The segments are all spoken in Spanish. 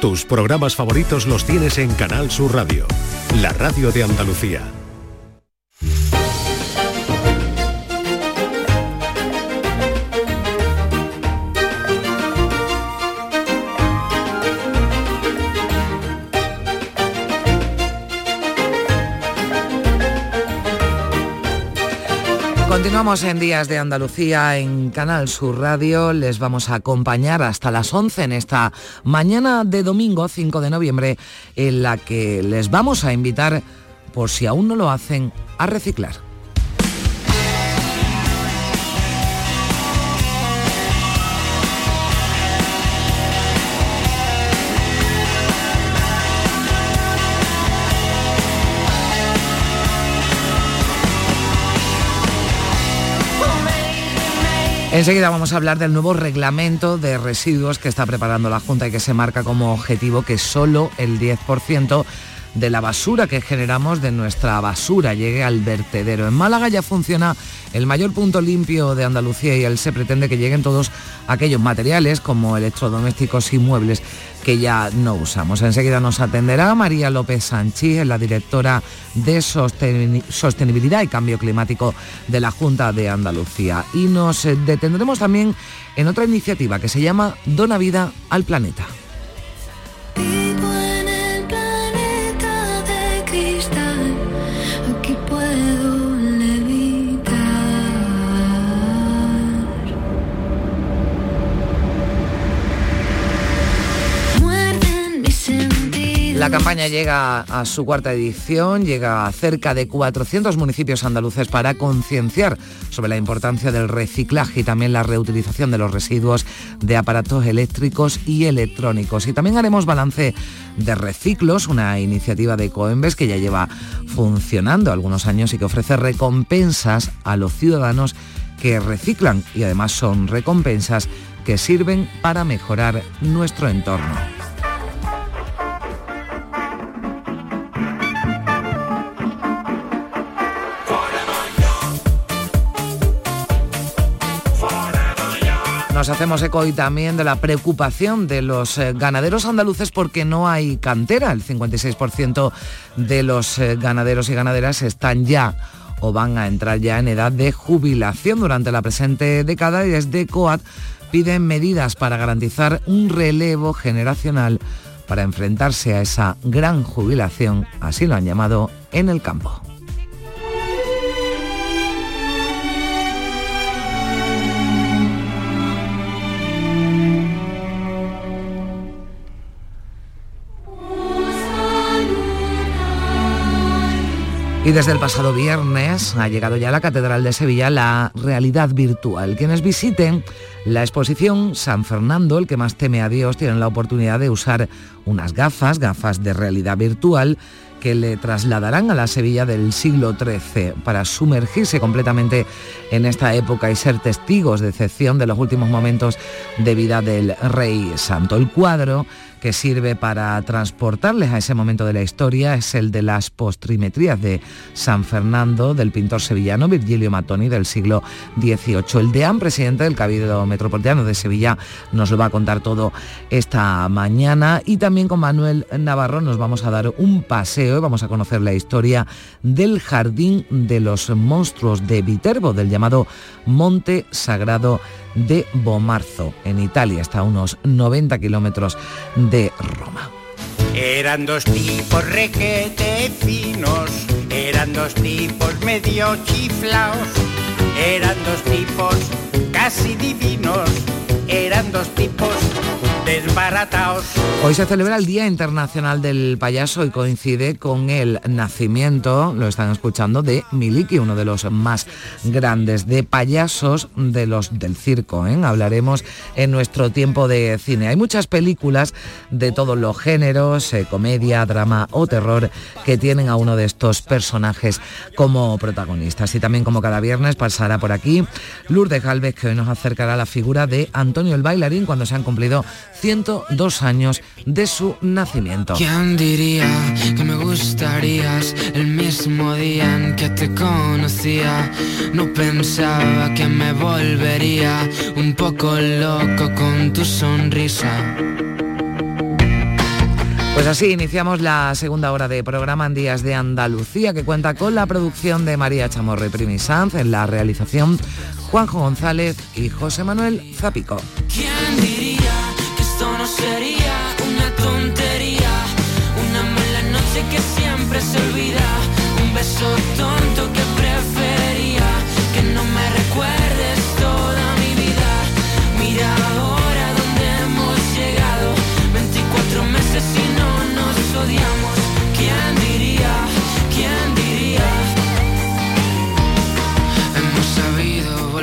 Tus programas favoritos los tienes en Canal Sur Radio, la radio de Andalucía. Continuamos en Días de Andalucía en Canal Sur Radio. Les vamos a acompañar hasta las 11 en esta mañana de domingo 5 de noviembre en la que les vamos a invitar, por si aún no lo hacen, a reciclar. Enseguida vamos a hablar del nuevo reglamento de residuos que está preparando la Junta y que se marca como objetivo que solo el 10% de la basura que generamos de nuestra basura llegue al vertedero. En Málaga ya funciona el mayor punto limpio de Andalucía y él se pretende que lleguen todos aquellos materiales como electrodomésticos y muebles que ya no usamos. Enseguida nos atenderá María López Sanchís, la directora de Sostenibilidad y Cambio Climático de la Junta de Andalucía. Y nos detendremos también en otra iniciativa que se llama Dona Vida al Planeta. La campaña llega a su cuarta edición, llega a cerca de 400 municipios andaluces para concienciar sobre la importancia del reciclaje y también la reutilización de los residuos de aparatos eléctricos y electrónicos. Y también haremos balance de Reciclos, una iniciativa de Coembes que ya lleva funcionando algunos años y que ofrece recompensas a los ciudadanos que reciclan y además son recompensas que sirven para mejorar nuestro entorno. Nos hacemos eco hoy también de la preocupación de los eh, ganaderos andaluces porque no hay cantera. El 56% de los eh, ganaderos y ganaderas están ya o van a entrar ya en edad de jubilación durante la presente década y desde COAT piden medidas para garantizar un relevo generacional para enfrentarse a esa gran jubilación, así lo han llamado, en el campo. Y desde el pasado viernes ha llegado ya a la Catedral de Sevilla la realidad virtual. Quienes visiten la exposición San Fernando, el que más teme a Dios, tienen la oportunidad de usar unas gafas, gafas de realidad virtual, que le trasladarán a la Sevilla del siglo XIII para sumergirse completamente en esta época y ser testigos de excepción de los últimos momentos de vida del Rey Santo. El cuadro que sirve para transportarles a ese momento de la historia es el de las postrimetrías de San Fernando del pintor sevillano Virgilio Matoni del siglo XVIII. El deán presidente del Cabildo Metropolitano de Sevilla nos lo va a contar todo esta mañana y también con Manuel Navarro nos vamos a dar un paseo y vamos a conocer la historia del Jardín de los Monstruos de Viterbo, del llamado Monte Sagrado de Bomarzo, en Italia, está a unos 90 kilómetros de Roma. Eran dos tipos requete finos, eran dos tipos medio chiflaos, eran dos tipos casi divinos, eran dos tipos Hoy se celebra el Día Internacional del Payaso y coincide con el nacimiento, lo están escuchando, de Miliki, uno de los más grandes de payasos de los del circo. ¿eh? Hablaremos en nuestro tiempo de cine. Hay muchas películas de todos los géneros, eh, comedia, drama o terror, que tienen a uno de estos personajes como protagonistas. Y también como cada viernes pasará por aquí Lourdes Galvez, que hoy nos acercará la figura de Antonio el bailarín cuando se han cumplido 102 años de su nacimiento. ¿Quién diría que me gustarías el mismo día en que te conocía? No pensaba que me volvería un poco loco con tu sonrisa. Pues así iniciamos la segunda hora de programa en Días de Andalucía, que cuenta con la producción de María Chamorro y Primi Sanz, en la realización Juanjo González y José Manuel Zapico. ¿Quién diría que esto no sería una tontería? Una mala noche que siempre se olvida, un beso tonto que prefería, que no me recuerdes toda mi vida. Mira ahora dónde hemos llegado, 24 meses y no nos odiamos. ¿Quién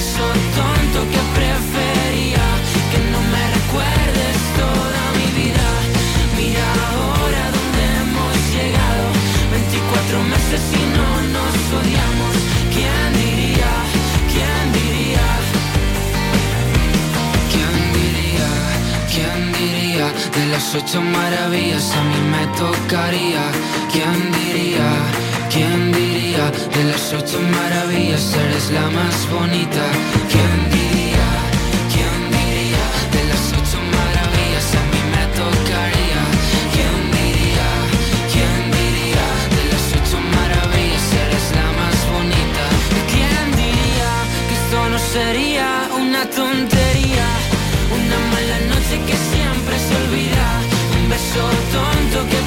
beso tonto que prefería. Que no me recuerdes toda mi vida. Mira ahora dónde hemos llegado. 24 meses y no nos odiamos. ¿Quién diría? ¿Quién diría? ¿Quién diría? ¿Quién diría? De las ocho maravillas a mí me tocaría. ¿Quién diría? ¿Quién diría? De las ocho maravillas eres la más bonita. ¿Quién diría? ¿Quién diría? De las ocho maravillas a mí me tocaría. ¿Quién diría? ¿Quién diría? De las ocho maravillas eres la más bonita. ¿Quién diría que esto no sería una tontería? Una mala noche que siempre se olvida. Un beso tonto que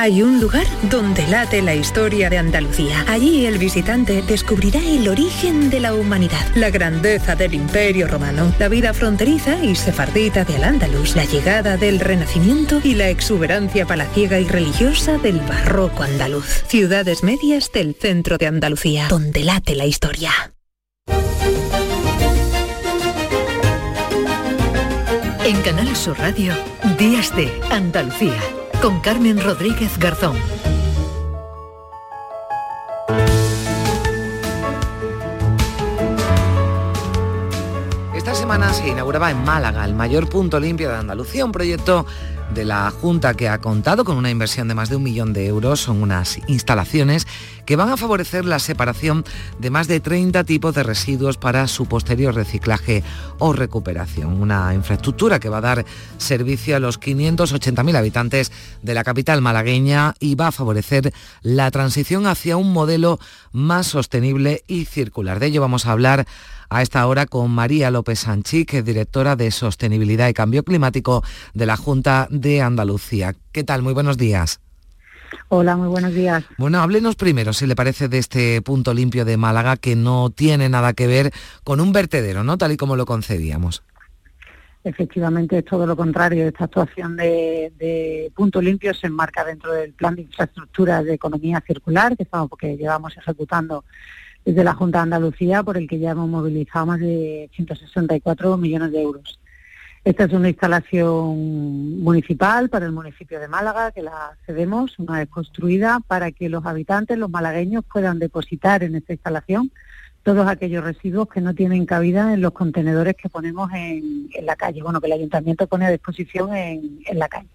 Hay un lugar donde late la historia de Andalucía. Allí el visitante descubrirá el origen de la humanidad, la grandeza del imperio romano, la vida fronteriza y sefardita de Al-Ándalus, la llegada del Renacimiento y la exuberancia palaciega y religiosa del barroco andaluz. Ciudades medias del centro de Andalucía, donde late la historia. En Canal Sur Radio, Días de Andalucía, con Carmen Rodríguez Garzón. Esta semana se inauguraba en Málaga el mayor punto limpio de Andalucía, un proyecto de la Junta que ha contado con una inversión de más de un millón de euros. Son unas instalaciones que van a favorecer la separación de más de 30 tipos de residuos para su posterior reciclaje o recuperación. Una infraestructura que va a dar servicio a los 580.000 habitantes de la capital malagueña y va a favorecer la transición hacia un modelo más sostenible y circular. De ello vamos a hablar a esta hora con María López Sanchi, que es directora de Sostenibilidad y Cambio Climático de la Junta de Andalucía. ¿Qué tal? Muy buenos días. Hola, muy buenos días. Bueno, háblenos primero, si le parece, de este punto limpio de Málaga que no tiene nada que ver con un vertedero, ¿no? Tal y como lo concebíamos. Efectivamente, es todo lo contrario. Esta actuación de, de punto limpio se enmarca dentro del plan de infraestructura de economía circular que, estamos, que llevamos ejecutando desde la Junta de Andalucía, por el que ya hemos movilizado más de 164 millones de euros. Esta es una instalación municipal para el municipio de Málaga, que la cedemos una vez construida para que los habitantes, los malagueños, puedan depositar en esta instalación todos aquellos residuos que no tienen cabida en los contenedores que ponemos en, en la calle, bueno, que el ayuntamiento pone a disposición en, la calle.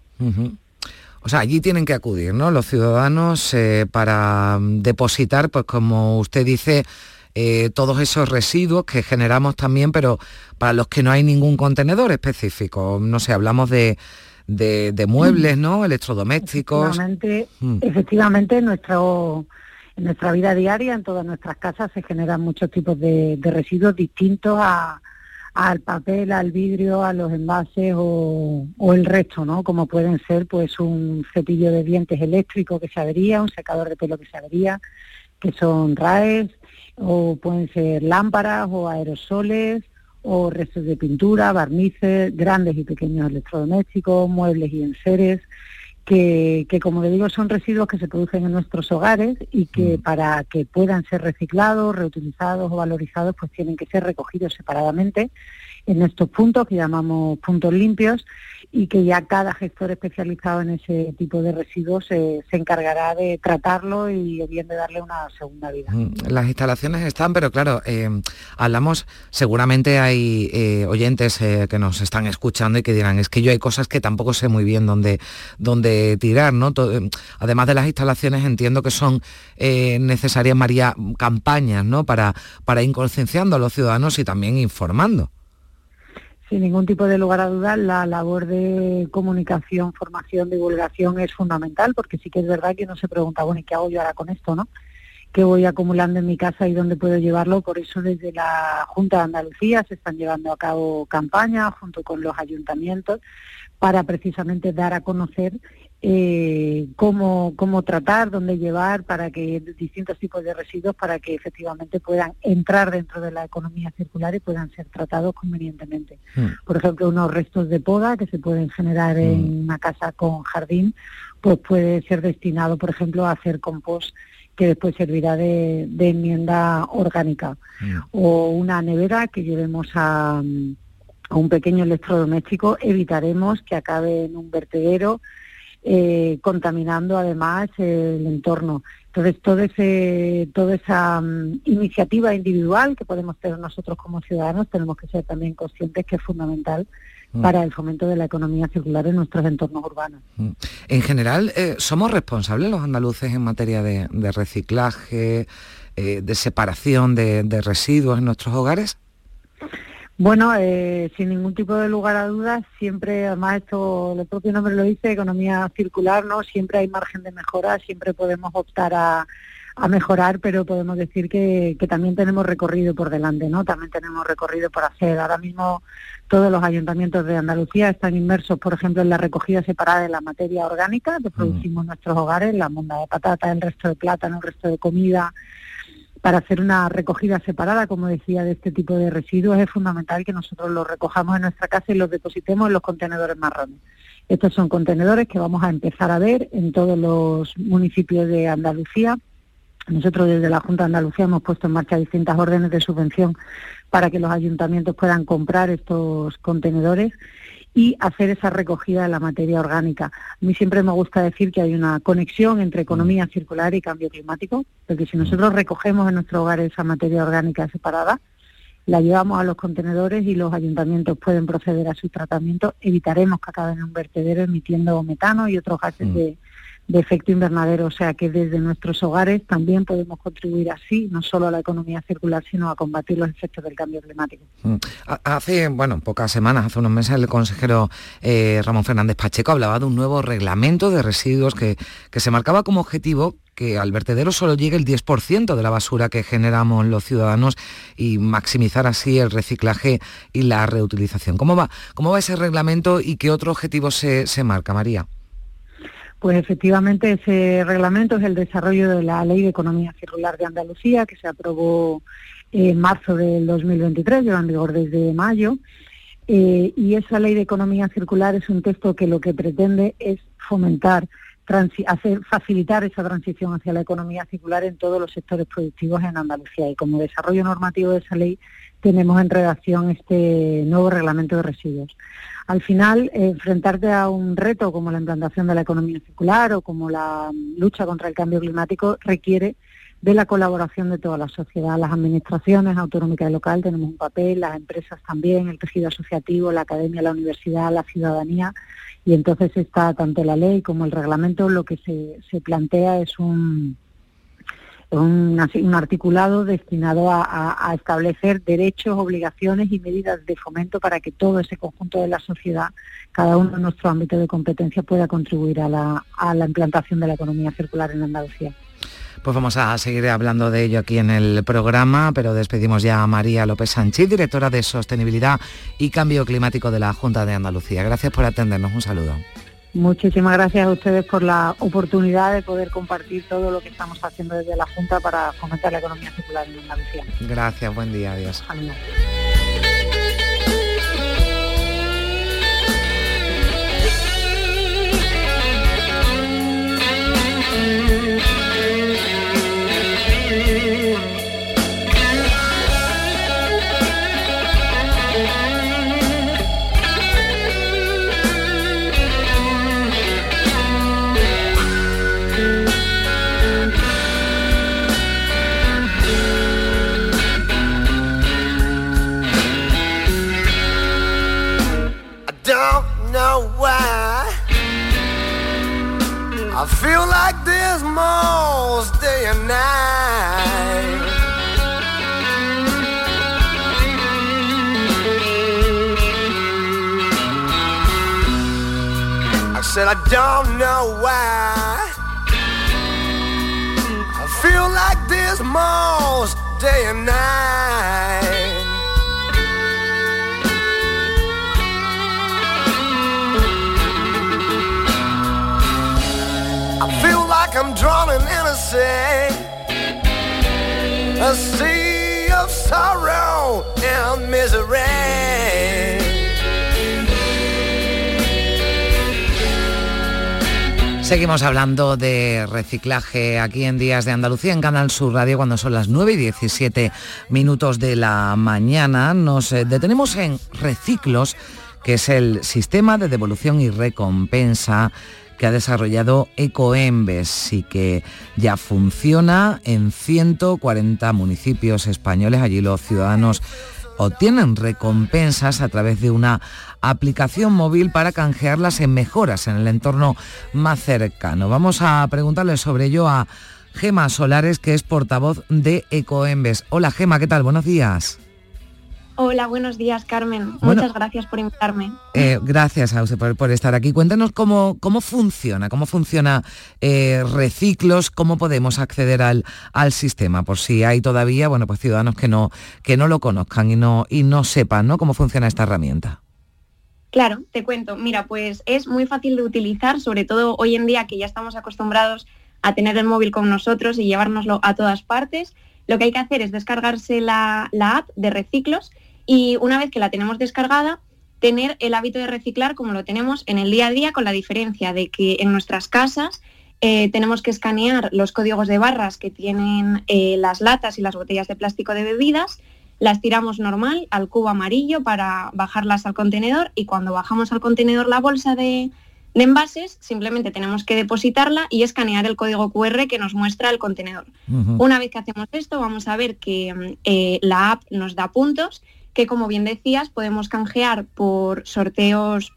O sea, allí tienen que acudir, ¿no? Los ciudadanos eh, para depositar, pues como usted dice, eh, todos esos residuos que generamos también, pero para los que no hay ningún contenedor específico. No sé, hablamos de, de, muebles, ¿no? Electrodomésticos. Efectivamente, mm. efectivamente nuestro, en nuestra vida diaria, en todas nuestras casas, se generan muchos tipos de, residuos distintos al papel, al vidrio, a los envases o, el resto, ¿no? Como pueden ser pues un cepillo de dientes eléctrico que se avería, un secador de pelo que se avería, que son RAES, o pueden ser lámparas o aerosoles, o restos de pintura, barnices, grandes y pequeños electrodomésticos, muebles y enseres, que, que, como le digo son residuos que se producen en nuestros hogares y que mm. para que puedan ser reciclados, reutilizados o valorizados pues tienen que ser recogidos separadamente en estos puntos que llamamos puntos limpios y que ya cada gestor especializado en ese tipo de residuos se encargará de tratarlo y bien de darle una segunda vida. Mm, las instalaciones están, pero claro, eh, hablamos, seguramente hay eh, oyentes eh, que nos están escuchando y que dirán, es que yo hay cosas que tampoco sé muy bien dónde, dónde tirar, ¿no? además de las instalaciones entiendo que son necesarias, María, campañas, ¿no? Para, para ir concienciando a los ciudadanos y también informando. Sin ningún tipo de lugar a dudas, la labor de comunicación, formación, divulgación es fundamental, porque sí que es verdad que uno se pregunta, bueno, ¿y qué hago yo ahora con esto, no? ¿Qué voy acumulando en mi casa y dónde puedo llevarlo? Por eso desde la Junta de Andalucía se están llevando a cabo campañas junto con los ayuntamientos para precisamente dar a conocer eh, cómo, cómo tratar, dónde llevar para que distintos tipos de residuos para que efectivamente puedan entrar dentro de la economía circular y puedan ser tratados convenientemente. Hmm. Por ejemplo, unos restos de poda que se pueden generar en hmm. una casa con jardín, pues puede ser destinado, por ejemplo, a hacer compost que después servirá de, enmienda orgánica. Hmm. O una nevera que llevemos a, a un pequeño electrodoméstico, evitaremos que acabe en un vertedero eh, contaminando además el entorno. Entonces, todo ese, toda esa mm, iniciativa individual que podemos tener nosotros como ciudadanos, tenemos que ser también conscientes que es fundamental mm. para el fomento de la economía circular en nuestros entornos urbanos. Mm. En general, eh, ¿somos responsables los andaluces en materia de, reciclaje, eh, de separación de residuos en nuestros hogares? Bueno, eh, sin ningún tipo de lugar a dudas, siempre, además esto, el propio nombre lo dice, economía circular, ¿no? Siempre hay margen de mejora, siempre podemos optar a, mejorar, pero podemos decir que, también tenemos recorrido por delante, ¿no? También tenemos recorrido por hacer. Ahora mismo todos los ayuntamientos de Andalucía están inmersos, por ejemplo, en la recogida separada de la materia orgánica que producimos en nuestros hogares, la monda de patata, el resto de plátano, el resto de comida, para hacer una recogida separada, como decía, de este tipo de residuos, es fundamental que nosotros los recojamos en nuestra casa y los depositemos en los contenedores marrones. Estos son contenedores que vamos a empezar a ver en todos los municipios de Andalucía. Nosotros desde la Junta de Andalucía hemos puesto en marcha distintas órdenes de subvención para que los ayuntamientos puedan comprar estos contenedores y hacer esa recogida de la materia orgánica. A mí siempre me gusta decir que hay una conexión entre economía mm. circular y cambio climático, porque si mm. nosotros recogemos en nuestro hogar esa materia orgánica separada, la llevamos a los contenedores y los ayuntamientos pueden proceder a su tratamiento, evitaremos que acaben en un vertedero emitiendo metano y otros gases mm. de, de efecto invernadero, o sea que desde nuestros hogares también podemos contribuir así, no solo a la economía circular, sino a combatir los efectos del cambio climático. Mm. Hace, bueno, pocas semanas, hace unos meses, el consejero eh, Ramón Fernández Pacheco hablaba de un nuevo reglamento de residuos que, que se marcaba como objetivo que al vertedero solo llegue el 10% de la basura que generamos los ciudadanos y maximizar así el reciclaje y la reutilización. ¿Cómo va, cómo va ese reglamento y qué otro objetivo se, se marca, María? Pues efectivamente ese reglamento es el desarrollo de la Ley de Economía Circular de Andalucía, que se aprobó en marzo del 2023, lleva en vigor desde mayo. Eh, y esa Ley de Economía Circular es un texto que lo que pretende es fomentar, hacer, facilitar esa transición hacia la economía circular en todos los sectores productivos en Andalucía. Y como desarrollo normativo de esa ley tenemos en redacción este nuevo reglamento de residuos. Al final, enfrentarte a un reto como la implantación de la economía circular o como la lucha contra el cambio climático requiere de la colaboración de toda la sociedad. Las administraciones autonómicas y local tenemos un papel, las empresas también, el tejido asociativo, la academia, la universidad, la ciudadanía. Y entonces está tanto la ley como el reglamento, lo que se plantea es un, un, un articulado destinado a, establecer derechos, obligaciones y medidas de fomento para que todo ese conjunto de la sociedad, cada uno en nuestro ámbito de competencia, pueda contribuir a la, a la implantación de la economía circular en Andalucía. Pues vamos a seguir hablando de ello aquí en el programa, pero despedimos ya a María López Sánchez, directora de Sostenibilidad y Cambio Climático de la Junta de Andalucía. Gracias por atendernos. Un saludo. Muchísimas gracias a ustedes por la oportunidad de poder compartir todo lo que estamos haciendo desde la Junta para fomentar la economía circular en Andalucía. Gracias, buen día, adiós. Feel like this most day and night. I said I don't know why. I feel like this most day and night. I'm drowning in a sea, a sea of sorrow and misery. Seguimos hablando de reciclaje aquí en Días de Andalucía en Canal Sur Radio cuando son las 9 y 17 minutos de la mañana. Nos eh, detenemos en Reciclos, que es el sistema de devolución y recompensa que ha desarrollado Ecoembes y que ya funciona en 140 municipios españoles. Allí los ciudadanos obtienen recompensas a través de una aplicación móvil para canjearlas en mejoras en el entorno más cercano. Vamos a preguntarle sobre ello a Gema Solares, que es portavoz de Ecoembes. Hola Gema, ¿qué tal? Buenos días. Hola, buenos días, Carmen. Muchas gracias por invitarme. Eh, gracias a usted por, estar aquí. Cuéntanos cómo, cómo funciona, cómo funciona eh, Reciclos, cómo podemos acceder al, al sistema, por si hay todavía, bueno, pues ciudadanos que no, que no lo conozcan y no, y no sepan ¿no? cómo funciona esta herramienta. Claro, te cuento. Mira, pues es muy fácil de utilizar, sobre todo hoy en día que ya estamos acostumbrados a tener el móvil con nosotros y llevárnoslo a todas partes. Lo que hay que hacer es descargarse la, la app de Reciclos y una vez que la tenemos descargada, tener el hábito de reciclar como lo tenemos en el día a día, con la diferencia de que en nuestras casas eh, tenemos que escanear los códigos de barras que tienen eh, las latas y las botellas de plástico de bebidas, las tiramos normal al cubo amarillo para bajarlas al contenedor y cuando bajamos al contenedor la bolsa de, envases, simplemente tenemos que depositarla y escanear el código QR que nos muestra el contenedor. Una vez que hacemos esto, vamos a ver que eh, la app nos da puntos que como bien decías podemos canjear por sorteos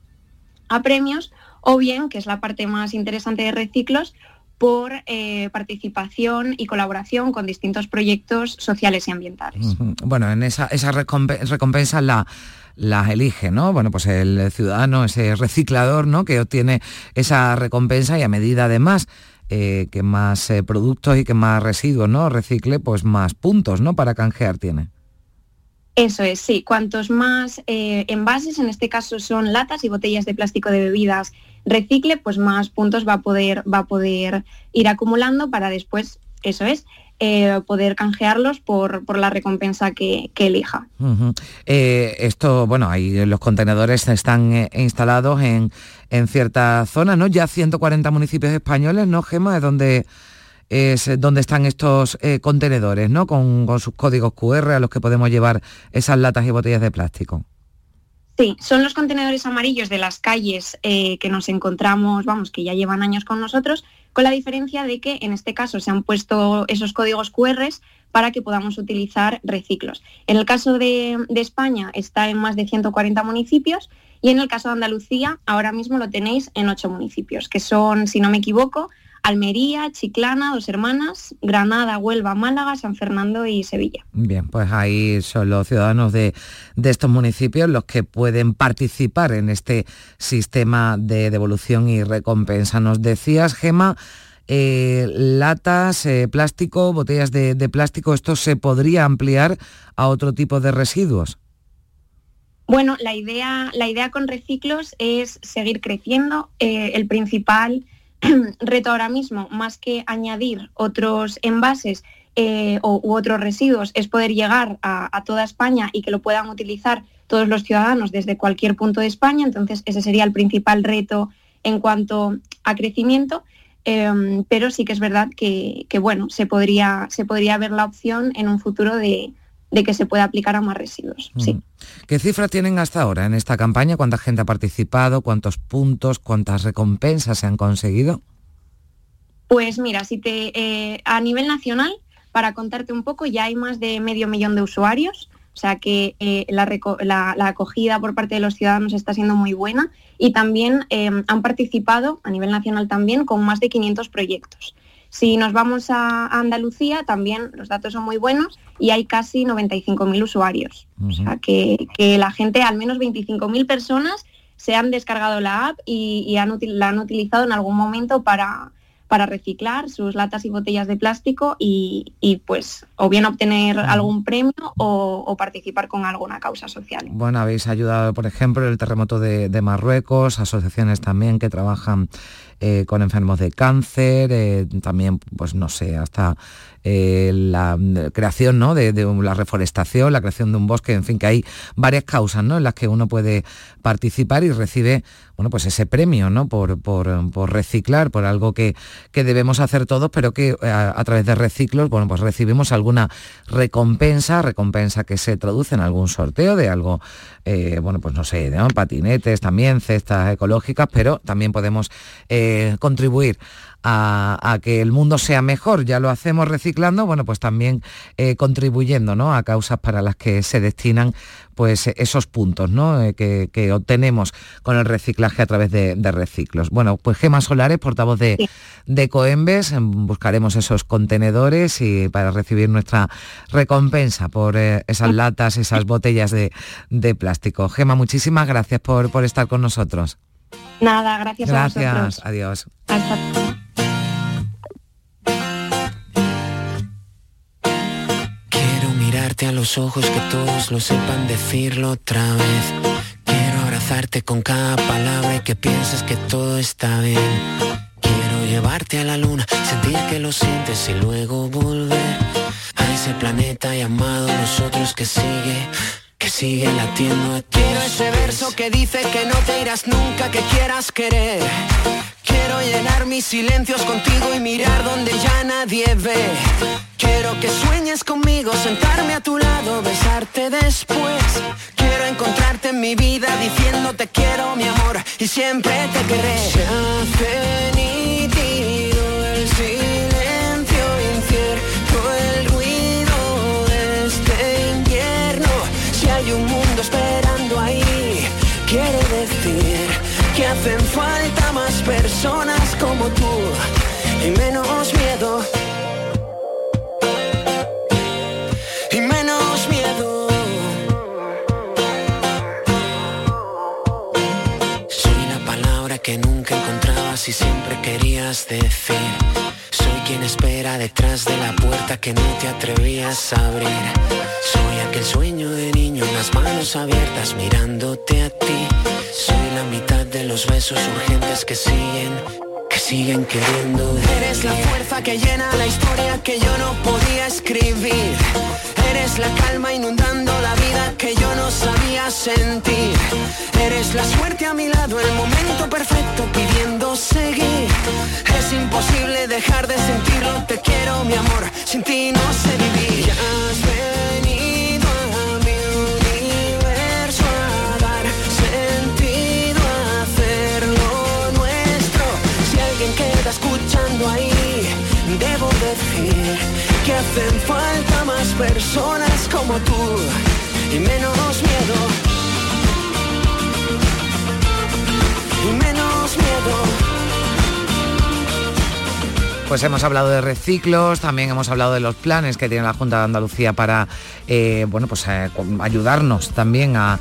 a premios o bien, que es la parte más interesante de Reciclos, por eh, participación y colaboración con distintos proyectos sociales y ambientales. Bueno, en esa, esas recompensas la, las elige, ¿no? Bueno, pues el ciudadano, ese reciclador, ¿no? Que obtiene esa recompensa y a medida además eh, que más eh, productos y que más residuos, ¿no? Recicle, pues más puntos, ¿no? Para canjear tiene. Eso es, sí. Cuantos más eh, envases, en este caso son latas y botellas de plástico de bebidas recicle, pues más puntos va a poder, va a poder ir acumulando para después, eso es, eh, poder canjearlos por, por la recompensa que, elija. Eh, esto, bueno, ahí los contenedores están instalados en, en ciertas zonas, ¿no? Ya 140 municipios españoles, ¿no, Gema? Es donde es donde están estos eh, contenedores, ¿no? Con, sus códigos QR a los que podemos llevar esas latas y botellas de plástico. Sí, son los contenedores amarillos de las calles eh, que nos encontramos, vamos, que ya llevan años con nosotros, con la diferencia de que en este caso se han puesto esos códigos QR para que podamos utilizar reciclos. En el caso de, de, España está en más de 140 municipios y en el caso de Andalucía ahora mismo lo tenéis en 8 municipios, que son, si no me equivoco, Almería, Chiclana, Dos Hermanas, Granada, Huelva, Málaga, San Fernando y Sevilla. Bien, pues ahí son los ciudadanos de, estos municipios los que pueden participar en este sistema de devolución y recompensa. Nos decías, Gema, eh, latas, eh, plástico, botellas de, plástico, ¿esto se podría ampliar a otro tipo de residuos? Bueno, la idea, la idea con reciclos es seguir creciendo. Eh, el principal reto ahora mismo, más que añadir otros envases eh, u otros residuos, es poder llegar a, toda España y que lo puedan utilizar todos los ciudadanos desde cualquier punto de España. Entonces, ese sería el principal reto en cuanto a crecimiento. Em, pero sí que es verdad que, bueno, se podría, se podría ver la opción en un futuro de, de que se pueda aplicar a más residuos. Sí. Mm. ¿Qué cifras tienen hasta ahora en esta campaña? ¿Cuánta gente ha participado? ¿Cuántos puntos? ¿Cuántas recompensas se han conseguido? Pues mira, si te, eh, a nivel nacional, para contarte un poco, ya hay más de medio millón de usuarios, o sea que eh, la, acogida por parte de los ciudadanos está siendo muy buena y también eh, han participado a nivel nacional también con más de 500 proyectos. Si nos vamos a Andalucía, también los datos son muy buenos y hay casi 95.000 usuarios. O sea, que, la gente, al menos 25.000 personas, se han descargado la app y, la han utilizado en algún momento para, para reciclar sus latas y botellas de plástico y, pues o bien obtener algún premio o, participar con alguna causa social. Bueno, habéis ayudado, por ejemplo, el terremoto de, de Marruecos, asociaciones también que trabajan eh, con enfermos de cáncer, eh, también, pues no sé, hasta eh, la creación ¿no? de, la reforestación, la creación de un bosque, en fin, que hay varias causas ¿no? en las que uno puede participar y recibe bueno, pues ese premio ¿no? por, reciclar, por algo que, que, debemos hacer todos, pero que a, través de reciclos bueno, pues recibimos alguna recompensa, recompensa que se traduce en algún sorteo de algo, bueno, pues no sé, patinetes también, cestas ecológicas, pero también podemos contribuir a, que el mundo sea mejor. Ya lo hacemos reciclando, bueno, pues también eh, contribuyendo ¿no? a causas para las que se destinan pues esos puntos ¿no? Eh, que, obtenemos con el reciclaje a través de, reciclos. Bueno, pues Gema Solares, portavoz de, de, Coembes, em, buscaremos esos contenedores y para recibir nuestra recompensa por eh, esas latas, esas botellas de, plástico. Gema, muchísimas gracias por, por estar con nosotros. Nada, gracias, a vosotros. Gracias, adiós. A los ojos que todos lo sepan decirlo otra vez. Quiero abrazarte con cada palabra y que pienses que todo está bien. Quiero llevarte a la luna, sentir que lo sientes y luego volver a ese planeta llamado nosotros que sigue que sigue latiendo a Quiero ese verso que dice que no te irás nunca, que quieras querer. Quiero llenar mis silencios contigo y mirar donde ya nadie ve. Quiero que sueñes conmigo, sentarme a tu lado, besarte después. Quiero encontrarte en mi vida diciéndote quiero mi amor y siempre te querré. Se hacen falta más personas como tú y menos miedo. Y menos miedo. Soy la palabra que nunca encontrabas y siempre querías decir. Quien espera detrás de la puerta que no te atrevías a abrir. Soy aquel sueño de niño las manos abiertas mirándote a ti. Soy la mitad de los besos urgentes que siguen, siguen queriendo. Eres la fuerza que llena la historia que yo no podía escribir. Eres la calma inundando la vida que yo no sabía sentir. Eres la suerte a mi lado, el momento perfecto pidiendo seguir. Es imposible dejar de sentirlo, te quiero mi amor, sin ti no sé vivir. Hacen falta más personas como tú y menos miedo. menos miedo. Pues hemos hablado de reciclos, también hemos hablado de los planes que tiene la Junta de Andalucía para eh, bueno, pues, eh, ayudarnos también a,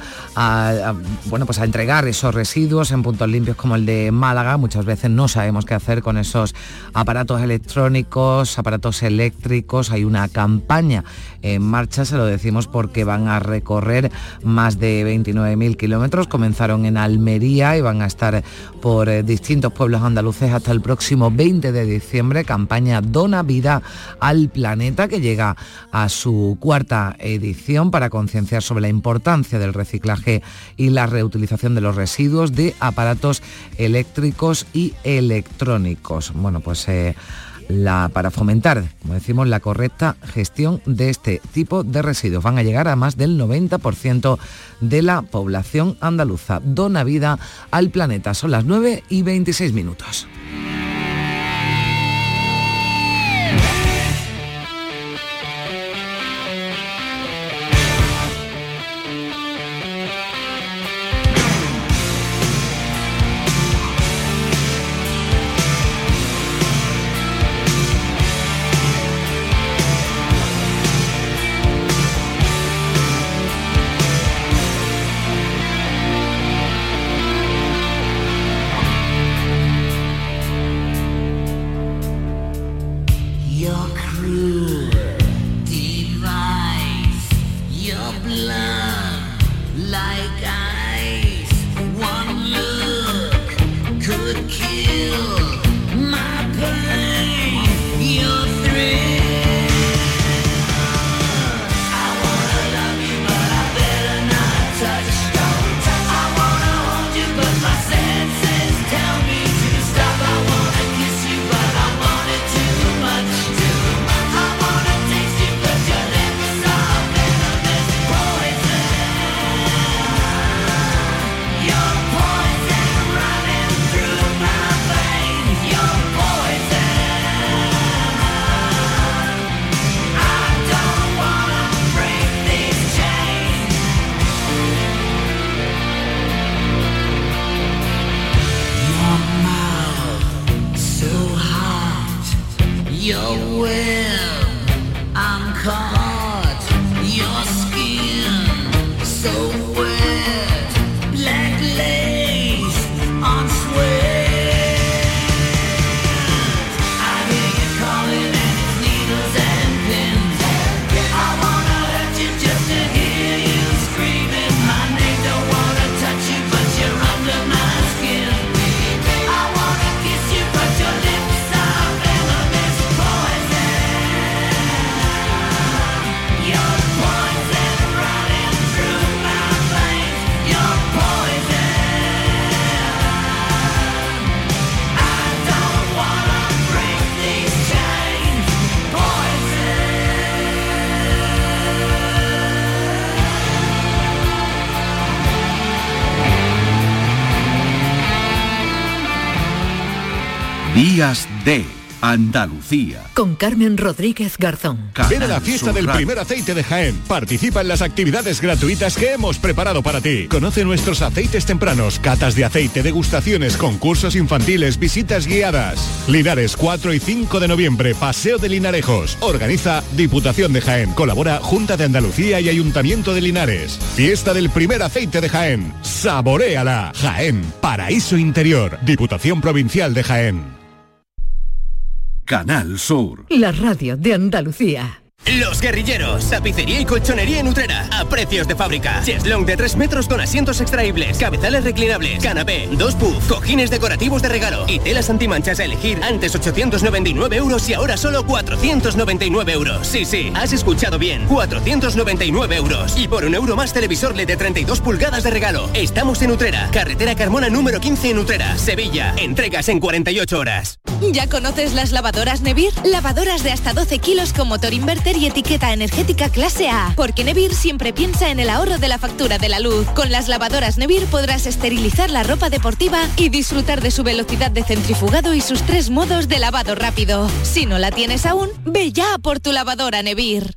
bueno, pues a entregar esos residuos en puntos limpios como el de Málaga. Muchas veces no sabemos qué hacer con esos aparatos electrónicos, aparatos eléctricos. Hay una campaña en marcha, se lo decimos porque van a recorrer más de 29.000 kilómetros. Comenzaron en Almería y van a estar por eh, distintos pueblos andaluces hasta el próximo 20 de diciembre. Campaña Dona Vida al Planeta que llega a su cuarta edición para concienciar sobre la importancia del reciclaje y la reutilización de los residuos de aparatos eléctricos y electrónicos. Bueno, pues... Eh, la, para fomentar, como decimos, la correcta gestión de este tipo de residuos. Van a llegar a más del 90% de la población andaluza. Dona vida al planeta. Son las 9 y 26 minutos. Días de Andalucía. Con Carmen Rodríguez Garzón. Ven a la fiesta del primer aceite de Jaén. Participa en las actividades gratuitas que hemos preparado para ti. Conoce nuestros aceites tempranos, catas de aceite, degustaciones, concursos infantiles, visitas guiadas. Linares 4 y 5 de noviembre, Paseo de Linarejos. Organiza Diputación de Jaén. Colabora Junta de Andalucía y Ayuntamiento de Linares. Fiesta del primer aceite de Jaén. Saboréala. Jaén, Paraíso Interior. Diputación Provincial de Jaén. Canal Sur. La radio de Andalucía. Los Guerrilleros, tapicería y colchonería en Utrera, a precios de fábrica. Cheslong de 3 metros con asientos extraíbles, cabezales reclinables, canapé, dos puff, cojines decorativos de regalo y telas antimanchas a elegir. Antes 899 euros y ahora solo 499 euros. Sí, sí, has escuchado bien, 499 euros. Y por un euro más televisor LED de 32 pulgadas de regalo. Estamos en Utrera, carretera Carmona número 15 en Utrera, Sevilla. Entregas en 48 horas. ¿Ya conoces las lavadoras Nevir? Lavadoras de hasta 12 kilos con motor y etiqueta energética clase A, porque Nevir siempre piensa en el ahorro de la factura de la luz. Con las lavadoras Nevir podrás esterilizar la ropa deportiva y disfrutar de su velocidad de centrifugado y sus tres modos de lavado rápido. Si no la tienes aún, ve ya por tu lavadora Nevir.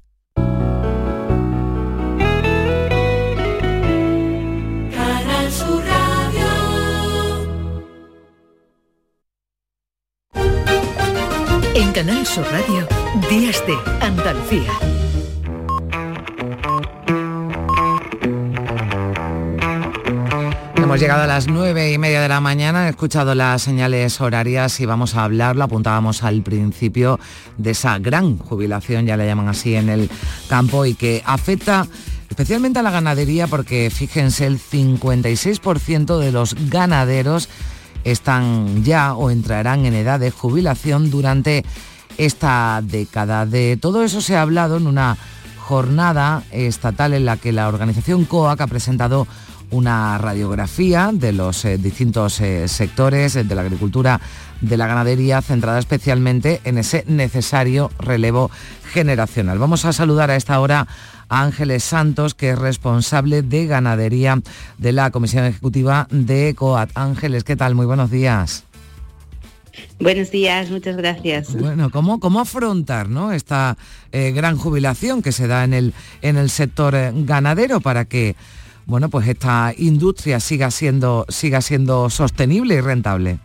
En Canal Sur Radio, Días de Andalucía. Hemos llegado a las nueve y media de la mañana, he escuchado las señales horarias y vamos a hablar, lo apuntábamos al principio, de esa gran jubilación, ya le llaman así en el campo, y que afecta especialmente a la ganadería porque fíjense, el 56% de los ganaderos están ya o entrarán en edad de jubilación durante esta década. De todo eso se ha hablado en una jornada estatal en la que la organización COAC ha presentado una radiografía de los eh, distintos eh, sectores de la agricultura, de la ganadería, centrada especialmente en ese necesario relevo generacional. Vamos a saludar a esta hora a Ángeles Santos, que es responsable de ganadería de la Comisión Ejecutiva de COAT. Ángeles, ¿qué tal? Muy buenos días. Buenos días, muchas gracias. Bueno, ¿cómo, cómo afrontar ¿no? esta eh, gran jubilación que se da en el, en el sector ganadero para que bueno, pues esta industria siga siendo, siga siendo sostenible y rentable?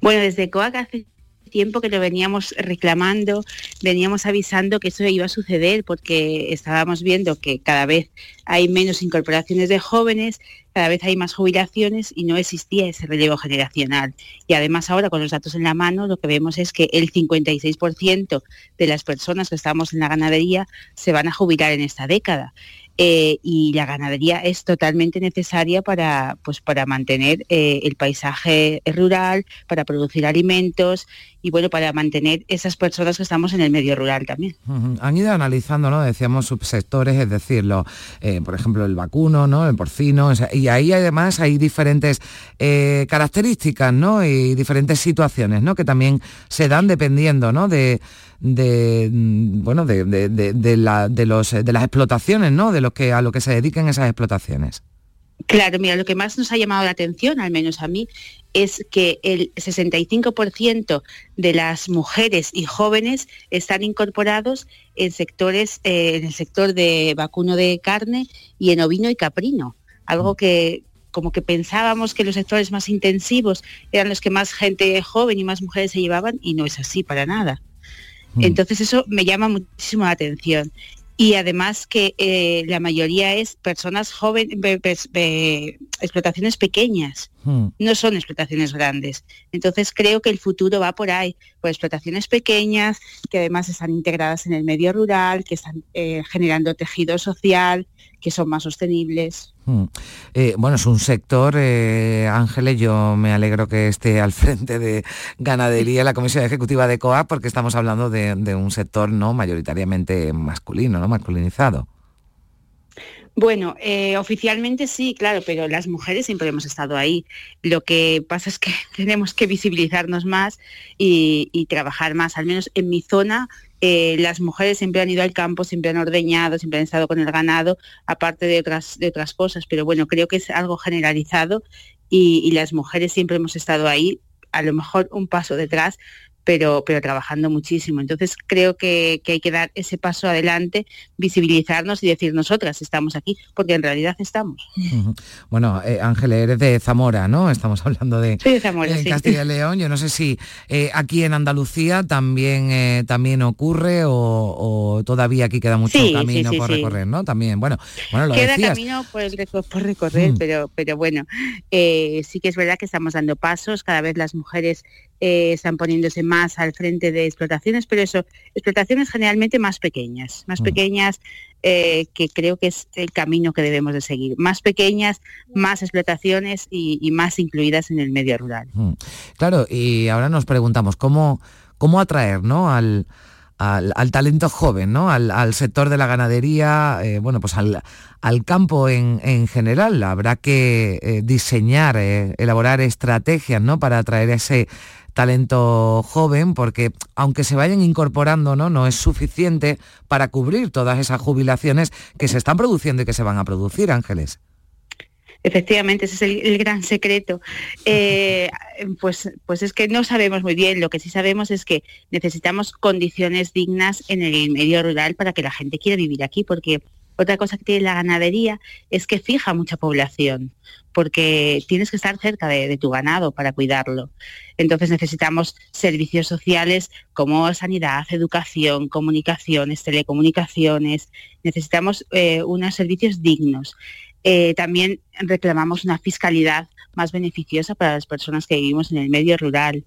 Bueno, desde COAC hace tiempo que lo veníamos reclamando, veníamos avisando que eso iba a suceder porque estábamos viendo que cada vez hay menos incorporaciones de jóvenes, cada vez hay más jubilaciones y no existía ese relevo generacional. Y además ahora con los datos en la mano lo que vemos es que el 56% de las personas que estamos en la ganadería se van a jubilar en esta década. Eh, y la ganadería es totalmente necesaria para, pues, para mantener eh, el paisaje rural, para producir alimentos y bueno, para mantener esas personas que estamos en el medio rural también. Han ido analizando, ¿no? Decíamos subsectores, es decir, eh, por ejemplo, el vacuno, ¿no? El porcino, y ahí además hay diferentes características, ¿no? Y diferentes situaciones, ¿no? Que también se dan dependiendo, ¿no? De, de mm, bueno de, de, la, de, los, de las explotaciones, ¿no? De lo que, a lo que se dediquen esas explotaciones. Claro, mira, lo que más nos ha llamado la atención, al menos a mí, es que el 65% de las mujeres y jóvenes están incorporados en sectores, eh, en el sector de vacuno de carne y en ovino y caprino, algo mm. que como que pensábamos que los sectores más intensivos eran los que más gente joven y más mujeres se llevaban y no es así para nada. Mm. Entonces eso me llama muchísimo la atención. Y además que eh, la mayoría es personas jóvenes, explotaciones pequeñas, mm. no son explotaciones grandes. Entonces creo que el futuro va por ahí, por explotaciones pequeñas, que además están integradas en el medio rural, que están eh, generando tejido social, que son más sostenibles. Hmm. Eh, bueno, es un sector, eh, Ángeles, yo me alegro que esté al frente de ganadería, la Comisión Ejecutiva de COA, porque estamos hablando de, un sector no mayoritariamente masculino, no masculinizado. Bueno, eh, oficialmente sí, claro, pero las mujeres siempre hemos estado ahí. Lo que pasa es que tenemos que visibilizarnos más y trabajar más. Al menos en mi zona eh, las mujeres siempre han ido al campo, siempre han ordeñado, siempre han estado con el ganado, aparte de otras, de otras cosas, pero bueno, creo que es algo generalizado y las mujeres siempre hemos estado ahí, a lo mejor un paso detrás, pero, pero trabajando muchísimo. Entonces creo que, hay que dar ese paso adelante, visibilizarnos y decir nosotras estamos aquí, porque en realidad estamos. Bueno, eh, Ángel, eres de Zamora, ¿no? Estamos hablando de, de Castilla y León. Yo no sé si eh, aquí en Andalucía también, eh, también ocurre o, todavía aquí queda mucho camino por recorrer, ¿no? También, bueno, bueno lo Queda camino por, por recorrer, mm. pero, pero bueno, sí que es verdad que estamos dando pasos, cada vez las mujeres eh, están poniéndose más al frente de explotaciones, pero eso, explotaciones generalmente más pequeñas, más mm. pequeñas eh, que creo que es el camino que debemos de seguir. Más pequeñas, más explotaciones y, más incluidas en el medio rural. Mm. Claro, y ahora nos preguntamos, ¿cómo, cómo atraer ¿no? al, al, talento joven, ¿no? Al, sector de la ganadería, eh, bueno, pues al, al campo en, en, general. Habrá que diseñar, elaborar estrategias, ¿no? Para atraer ese talento joven, porque aunque se vayan incorporando, ¿no? no es suficiente para cubrir todas esas jubilaciones que se están produciendo y que se van a producir, Ángeles. Efectivamente, ese es el, gran secreto. Eh, pues, pues es que no sabemos muy bien, lo que sí sabemos es que necesitamos condiciones dignas en el medio rural para que la gente quiera vivir aquí, porque Otra cosa que tiene la ganadería es que fija mucha población, porque tienes que estar cerca de, tu ganado para cuidarlo. Entonces necesitamos servicios sociales como sanidad, educación, comunicaciones, telecomunicaciones. Necesitamos eh, unos servicios dignos. Eh, también reclamamos una fiscalidad más beneficiosa para las personas que vivimos en el medio rural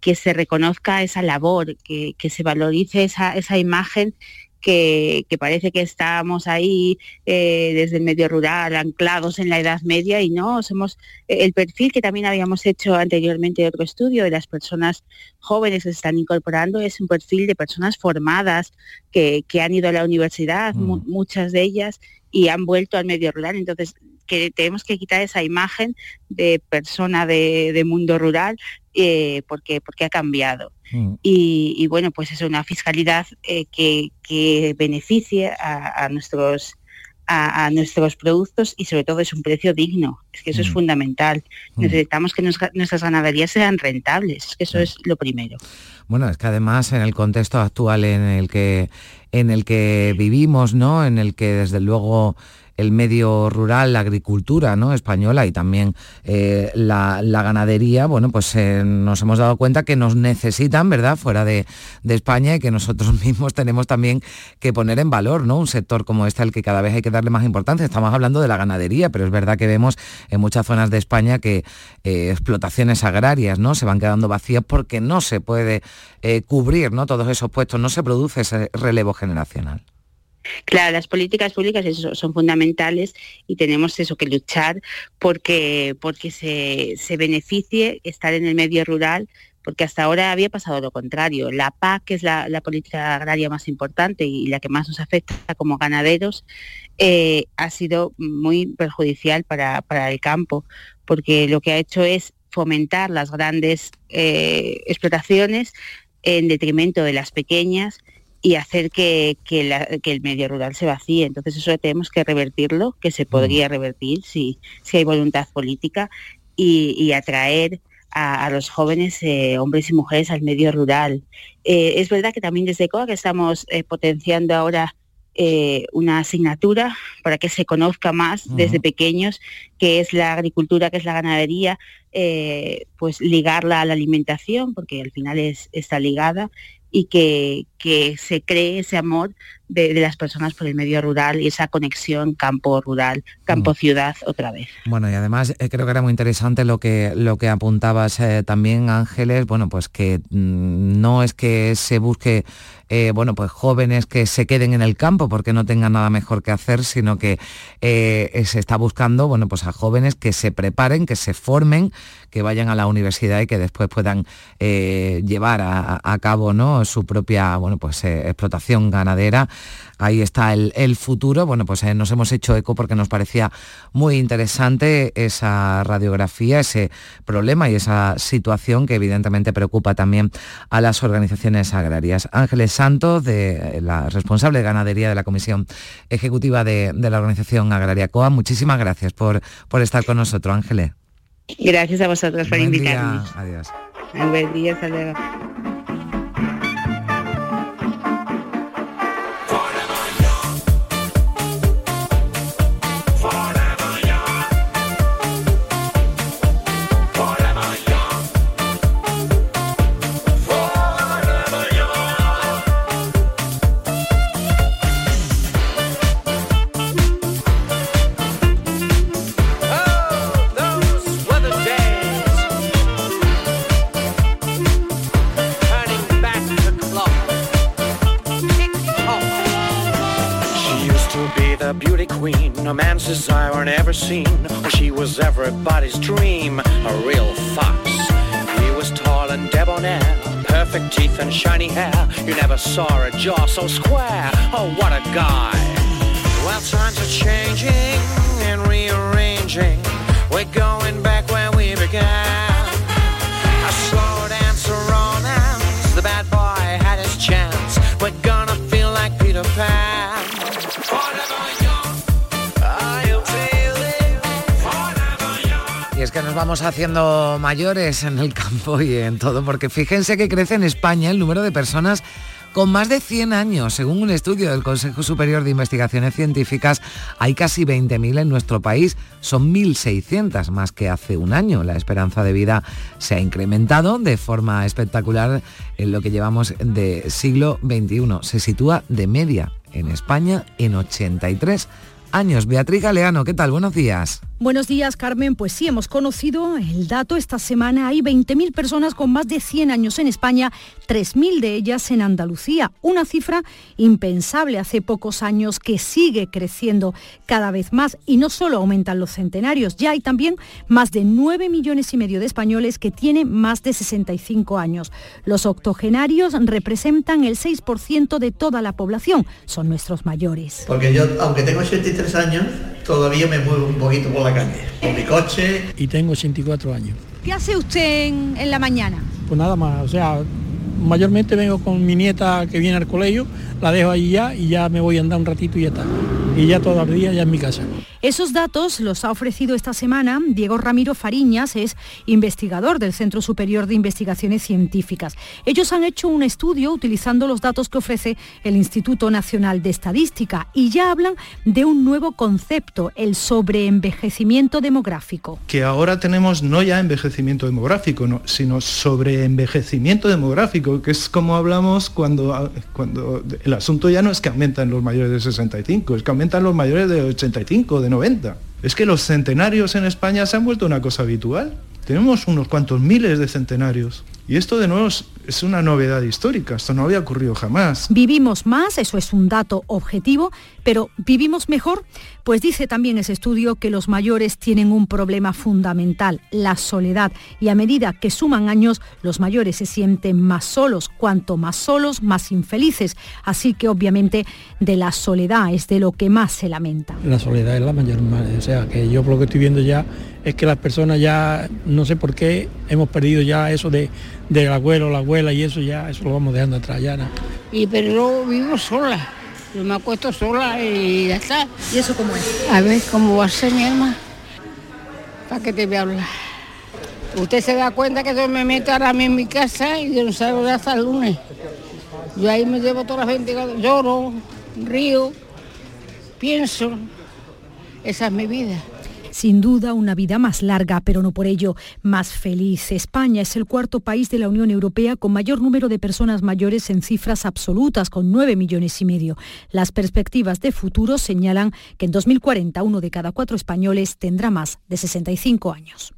que se reconozca esa labor, que, se valorice esa, esa imagen que, parece que estamos ahí eh, desde el medio rural, anclados en la Edad Media y no, somos eh, el perfil que también habíamos hecho anteriormente otro estudio de las personas jóvenes que se están incorporando, es un perfil de personas formadas que, han ido a la universidad, mm. muchas de ellas, y han vuelto al medio rural. Entonces, que tenemos que quitar esa imagen de persona de, mundo rural eh, porque, porque ha cambiado. Mm. Y, bueno, pues es una fiscalidad eh, que, beneficie a, nuestros a, nuestros productos y sobre todo es un precio digno. Es que eso es mm. fundamental. Mm. Necesitamos que nuestras ganaderías sean rentables. Es que eso es lo primero. Bueno, es que además en el contexto actual en el que en el que vivimos, ¿no? En el que desde luego el medio rural, la agricultura ¿no? española y también eh, la, ganadería, bueno, pues eh, nos hemos dado cuenta que nos necesitan, ¿verdad?, fuera de, España y que nosotros mismos tenemos también que poner en valor, ¿no? Un sector como este al que cada vez hay que darle más importancia. Estamos hablando de la ganadería, pero es verdad que vemos en muchas zonas de España que eh, explotaciones agrarias, ¿no? Se van quedando vacías porque no se puede cubrir, ¿no? Todos esos puestos, no se produce ese relevo generacional. Claro, las políticas públicas son fundamentales y tenemos eso que luchar porque, porque se, beneficie estar en el medio rural, porque hasta ahora había pasado lo contrario. La PAC, que es la, política agraria más importante y la que más nos afecta como ganaderos, eh, ha sido muy perjudicial para, el campo, porque lo que ha hecho es fomentar las grandes eh, explotaciones en detrimento de las pequeñas y hacer que, el medio rural se vacíe. Entonces eso tenemos que revertirlo, que se podría mm. revertir si, si hay voluntad política y, atraer a, los jóvenes eh, hombres y mujeres al medio rural. Eh, es verdad que también desde COA que estamos eh, potenciando ahora una asignatura para que se conozca más desde pequeños qué es la agricultura, qué es la ganadería, pues ligarla a la alimentación, porque al final es, está ligada, y que, que se cree ese amor de, las personas por el medio rural y esa conexión campo-rural, campo-ciudad otra vez. Bueno, y además eh, creo que era muy interesante lo que, lo que apuntabas eh, también, Ángeles, bueno, pues que mm, no es que se busque eh, bueno, pues jóvenes que se queden en el campo porque no tengan nada mejor que hacer, sino que se está buscando, bueno, pues a jóvenes que se preparen, que se formen, que vayan a la universidad y que después puedan llevar a, a, cabo, ¿no? Su propia, bueno, pues explotación ganadera ahí está el, futuro. Bueno, pues eh, nos hemos hecho eco porque nos parecía muy interesante esa radiografía, ese problema y esa situación que evidentemente preocupa también a las organizaciones agrarias. Ángeles Santos, de la responsable de ganadería de la Comisión Ejecutiva de, la Organización Agraria COA, muchísimas gracias por, por estar con nosotros, Ángeles. Gracias a vosotros por invitarme. Adiós. buen día, hasta luego. Desire never seen. She was everybody's dream, a real fox. He was tall and debonair, perfect teeth and shiny hair. You never saw a jaw so square. Oh, what a guy. Well, times are changing and rearranging. We're going back where we began. A slow dance romance. The bad boy had his chance. Nos vamos haciendo mayores en el campo y en todo, porque fíjense que crece en España el número de personas con más de 100 años. Según un estudio del Consejo Superior de Investigaciones Científicas, hay casi 20.000 en nuestro país. Son 1.600 más que hace un año. La esperanza de vida se ha incrementado de forma espectacular en lo que llevamos de siglo XXI. Se sitúa de media en España en 83 años. Beatriz Galeano, ¿qué tal? Buenos días. Buenos días, Carmen. Pues sí, hemos conocido el dato. Esta semana hay 20.000 personas con más de 100 años en España, 3.000 de ellas en Andalucía. Una cifra impensable hace pocos años que sigue creciendo cada vez más. Y no solo aumentan los centenarios, ya hay también más de 9 millones y medio de españoles que tienen más de 65 años. Los octogenarios representan el 6% de toda la población. Son nuestros mayores. Porque yo, aunque tengo 83 años, todavía me muevo un poquito por la calle, con mi coche. Y tengo 84 años. ¿Qué hace usted en, en la mañana? Pues nada más, o sea, mayormente vengo con mi nieta que viene al colegio, la dejo ahí ya y ya me voy a andar un ratito y ya está. Y ya todo el día ya en mi casa. Esos datos los ha ofrecido esta semana Diego Ramiro Fariñas, es investigador del Centro Superior de Investigaciones Científicas. Ellos han hecho un estudio utilizando los datos que ofrece el Instituto Nacional de Estadística y ya hablan de un nuevo concepto, el sobreenvejecimiento demográfico. Que ahora tenemos no ya envejecimiento demográfico, no, sino sobreenvejecimiento demográfico, que es como hablamos cuando, cuando el asunto ya no es que aumentan los mayores de 65, es que aumentan los mayores de 85, de 90. Es que los centenarios en España se han vuelto una cosa habitual. Tenemos unos cuantos miles de centenarios. Y esto de nuevo es una novedad histórica, esto no había ocurrido jamás. Vivimos más, eso es un dato objetivo, pero ¿vivimos mejor? Pues dice también ese estudio que los mayores tienen un problema fundamental, la soledad, y a medida que suman años, los mayores se sienten más solos, cuanto más solos, más infelices. Así que obviamente de la soledad es de lo que más se lamenta. La soledad es la mayor, o sea, que yo por lo que estoy viendo ya es que las personas ya, no sé por qué, hemos perdido ya eso de del abuelo, la abuela y eso ya, eso lo vamos dejando atrás ya. ¿no? Y pero yo vivo sola, yo me acuesto sola y ya está. ¿Y eso cómo es? A ver cómo va a ser mi hermana. ¿Para qué te voy a hablar? Usted se da cuenta que yo me meto ahora mismo en mi casa y yo no salgo hasta el lunes. Yo ahí me llevo todas las 24, lloro, río, pienso. Esa es mi vida. Sin duda una vida más larga, pero no por ello más feliz. España es el cuarto país de la Unión Europea con mayor número de personas mayores en cifras absolutas, con 9 millones y medio. Las perspectivas de futuro señalan que en 2040 uno de cada cuatro españoles tendrá más de 65 años.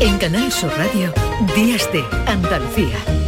En Canal Sur Radio, Días de Andalucía.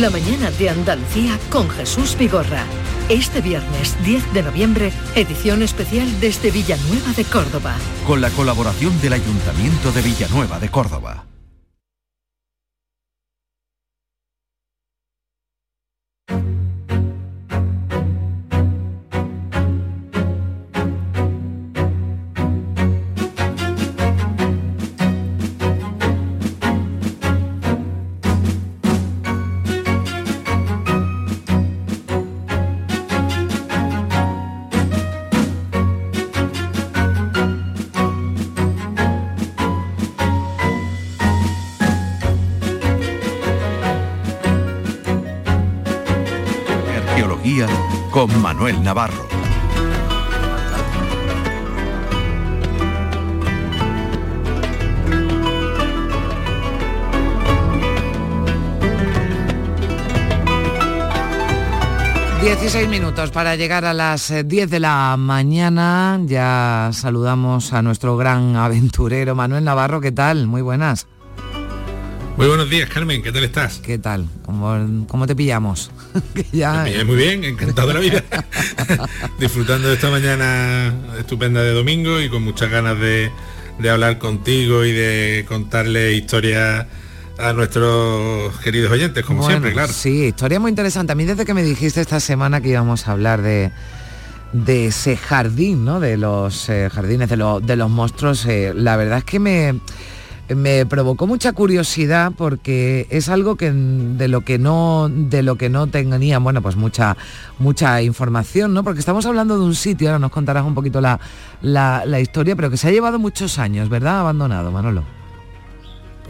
La mañana de Andalucía con Jesús Vigorra. Este viernes 10 de noviembre, edición especial desde Villanueva de Córdoba. Con la colaboración del Ayuntamiento de Villanueva de Córdoba. Navarro. Dieciséis minutos para llegar a las eh, 10 de la mañana. Ya saludamos a nuestro gran aventurero Manuel Navarro. ¿Qué tal? Muy buenas. Muy buenos días, Carmen, ¿qué tal estás? ¿Qué tal? ¿Cómo, cómo te pillamos? Que ya- muy bien, encantado de la vida. Disfrutando de esta mañana estupenda de domingo y con muchas ganas de, de hablar contigo y de contarle historias a nuestros queridos oyentes, como Bueno, siempre, claro. Sí, historia muy interesante. A mí desde que me dijiste esta semana que íbamos a hablar de, de ese jardín, ¿no? De los eh, jardines de, de, los monstruos. Eh, la verdad es que me, me provocó mucha curiosidad porque es algo que de lo que no de lo que no tenía bueno pues mucha mucha información no porque estamos hablando de un sitio ahora nos contarás un poquito la, la, historia pero que se ha llevado muchos años verdad abandonado Manolo.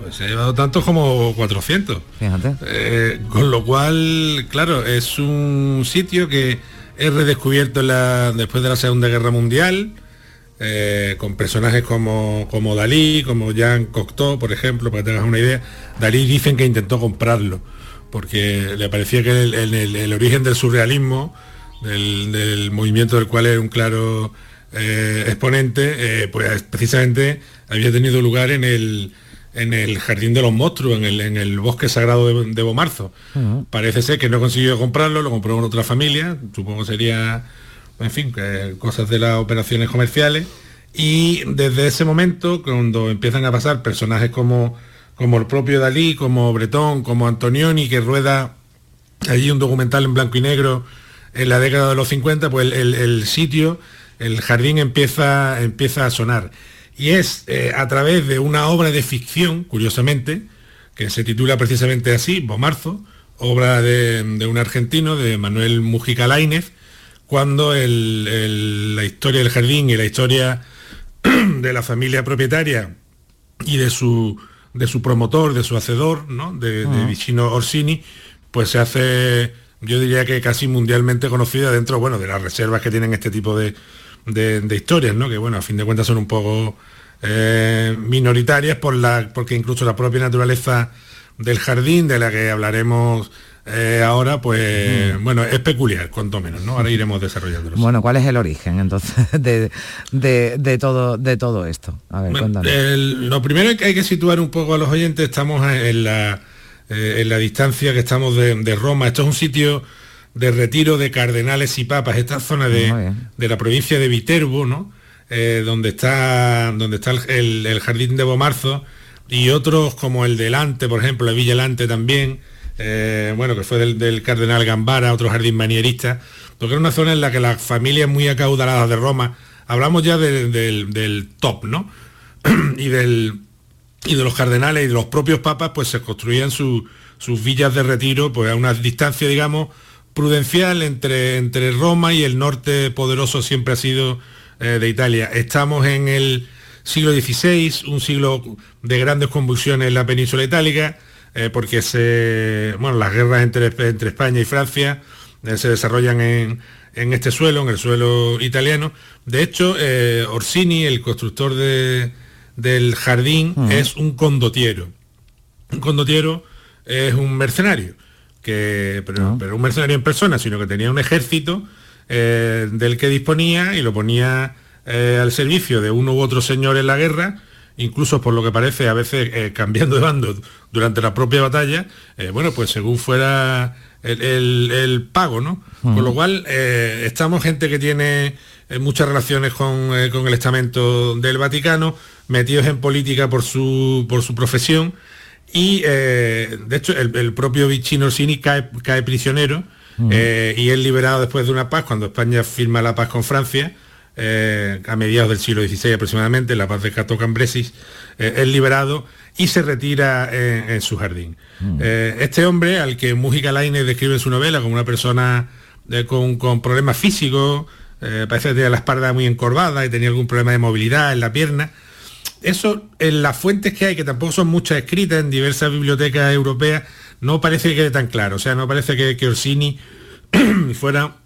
Pues se ha llevado tantos como 400 fíjate. Eh, con lo cual claro es un sitio que es redescubierto la, después de la segunda guerra mundial eh, con personajes como, como Dalí, como Jean Cocteau, por ejemplo, para que tengas una idea. Dalí dicen que intentó comprarlo, porque le parecía que el, origen del surrealismo, del, movimiento del cual era un claro eh, exponente, eh, pues precisamente había tenido lugar en el, en el Jardín de los Monstruos, en el, en el bosque sagrado de, Bomarzo. Parece ser que no consiguió comprarlo, lo compró en otra familia, supongo sería en fin, cosas de las operaciones comerciales. Y desde ese momento, cuando empiezan a pasar personajes como, como el propio Dalí, como Bretón, como Antonioni, que rueda allí un documental en blanco y negro en la década de los 50, pues el, sitio, el jardín empieza, empieza a sonar. Y es eh, a través de una obra de ficción, curiosamente, que se titula precisamente así, Bomarzo, obra de, un argentino, de Manuel Mujica Lainez, cuando la historia del jardín y la historia de la familia propietaria y de su, de su promotor, de su hacedor, ¿no? de, Vicino Orsini, pues se hace, yo diría que casi mundialmente conocida dentro bueno, de las reservas que tienen este tipo de, historias, ¿no? que bueno, a fin de cuentas son un poco eh, minoritarias por la, porque incluso la propia naturaleza del jardín, de la que hablaremos eh, ahora, pues bueno, es peculiar, cuanto menos, ¿no? Ahora iremos desarrollándolo. Bueno, ¿cuál es el origen entonces de, todo, de todo esto? A ver, lo primero que hay que situar un poco a los oyentes, estamos en la, eh, en la distancia que estamos de, Roma. Esto es un sitio de retiro de cardenales y papas, esta zona de, la provincia de Viterbo, ¿no? Eh, donde está, donde está el, el, jardín de Bomarzo y otros como el delante, por ejemplo, la Villa Lante también eh, bueno, que fue del, cardenal Gambara, otro jardín manierista, porque era una zona en la que las familias muy acaudaladas de Roma, hablamos ya del, top, ¿no? y, del, de los cardenales y de los propios papas, pues se construían sus villas de retiro, pues a una distancia, digamos, prudencial entre, entre Roma y el norte poderoso siempre ha sido eh, de Italia. Estamos en el siglo XVI, un siglo de grandes convulsiones en la península itálica, eh, porque se, bueno, las guerras entre, entre España y Francia eh, se desarrollan en, este suelo, en el suelo italiano. De hecho, eh, Orsini, el constructor del jardín, es un condotiero. Un condotiero es un mercenario, que, pero, pero, un mercenario en persona, sino que tenía un ejército del que disponía y lo ponía al servicio de uno u otro señor en la guerra incluso por lo que parece a veces eh, cambiando de bando durante la propia batalla, eh, bueno, pues según fuera el, pago, ¿no? Con lo cual, eh, estamos gente que tiene muchas relaciones con, el estamento del Vaticano, metidos en política por su, por su profesión, y de hecho el, propio Vicino Orsini cae, cae prisionero y es liberado después de una paz, cuando España firma la paz con Francia, eh, a mediados del siglo XVI aproximadamente, la paz de Cato Cambresis, eh, es liberado y se retira en, su jardín. Mm. Eh, este hombre, al que Mujica Lainez describe en su novela como una persona con, problemas físicos, parece que tenía la espalda muy encorvada y tenía algún problema de movilidad en la pierna, eso en las fuentes que hay, que tampoco son muchas escritas en diversas bibliotecas europeas, no parece que quede tan claro. O sea, no parece que, que Orsini fuera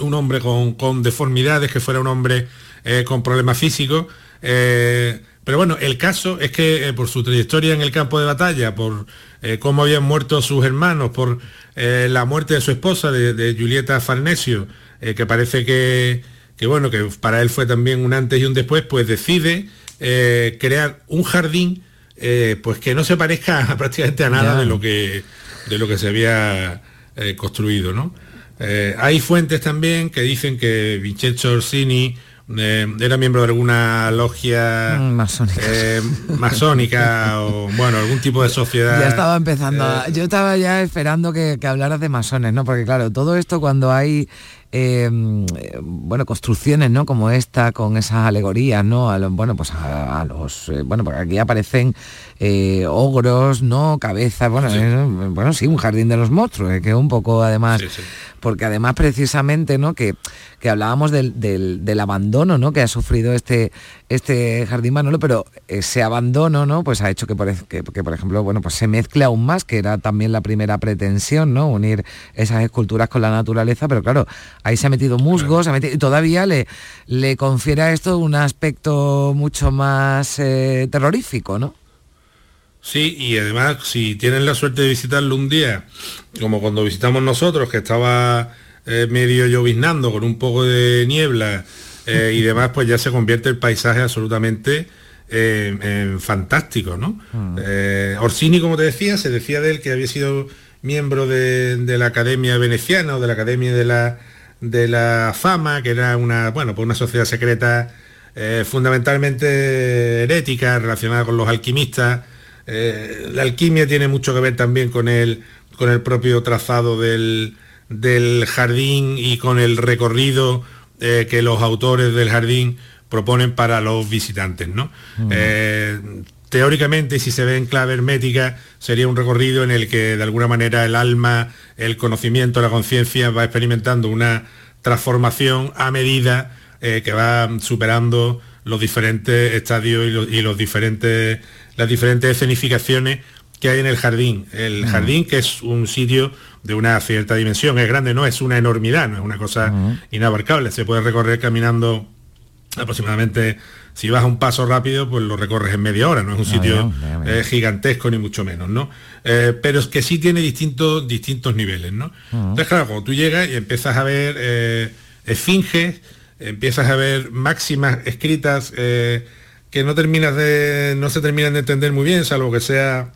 un hombre con, deformidades, que fuera un hombre eh, con problemas físicos. Eh, pero bueno, el caso es que eh, por su trayectoria en el campo de batalla, por cómo habían muerto sus hermanos, por la muerte de su esposa, de, Julieta Farnesio, que parece que, bueno, que para él fue también un antes y un después, pues decide crear un jardín pues que no se parezca prácticamente a nada de lo que de lo que se había construido, ¿no? Eh, hay fuentes también que dicen que Vincenzo Orsini eh, era miembro de alguna logia mm, masónica, eh, masónica o bueno, algún tipo de sociedad. Ya estaba empezando, yo estaba ya esperando que, hablaras de masones, ¿no? Porque claro, todo esto cuando hay eh, bueno, construcciones, ¿no? Como esta, con esas alegorías, ¿no? A los, bueno, pues a, los, eh, bueno, porque aquí aparecen eh, ogros, ¿no? Cabezas, bueno, sí. bueno, sí, un jardín de los monstruos, que un poco además, porque además precisamente, ¿no? Que, que hablábamos del, del, abandono, ¿no? Que ha sufrido este, este jardín Manolo, pero ese abandono, ¿no? Pues ha hecho que por, que, por ejemplo, bueno, pues se mezcle aún más, que era también la primera pretensión, ¿no? Unir esas esculturas con la naturaleza, pero claro, ahí se ha metido musgos, ha metido, y todavía le, le confiere a esto un aspecto mucho más eh, terrorífico, ¿no? Sí, y además si tienen la suerte de visitarlo un día, como cuando visitamos nosotros, que estaba eh, medio lloviznando con un poco de niebla eh, y demás, pues ya se convierte el paisaje absolutamente en fantástico, ¿no? Mm. Orsini, como te decía, se decía de él que había sido miembro de, de la Academia Veneciana o de la Academia de la de la fama, que era una, bueno, pues una sociedad secreta eh, fundamentalmente herética, relacionada con los alquimistas. Eh, la alquimia tiene mucho que ver también con el, con el propio trazado del, jardín y con el recorrido eh, que los autores del jardín proponen para los visitantes. ¿no? Teóricamente, si se ve en clave hermética, sería un recorrido en el que de alguna manera el alma, el conocimiento, la conciencia va experimentando una transformación a medida eh, que va superando los diferentes estadios y, los, diferentes, las diferentes escenificaciones que hay en el jardín. El jardín, que es un sitio de una cierta dimensión, es grande, no es una enormidad, no es una cosa inabarcable, se puede recorrer caminando aproximadamente si vas a un paso rápido, pues lo recorres en media hora, no es un sitio eh, gigantesco ni mucho menos, ¿no? Eh, pero es que sí tiene distintos, distintos niveles, ¿no? Entonces, claro, cuando tú llegas y empiezas a ver eh, esfinges, empiezas a ver máximas escritas que no terminas de. no se terminan de entender muy bien, salvo que sea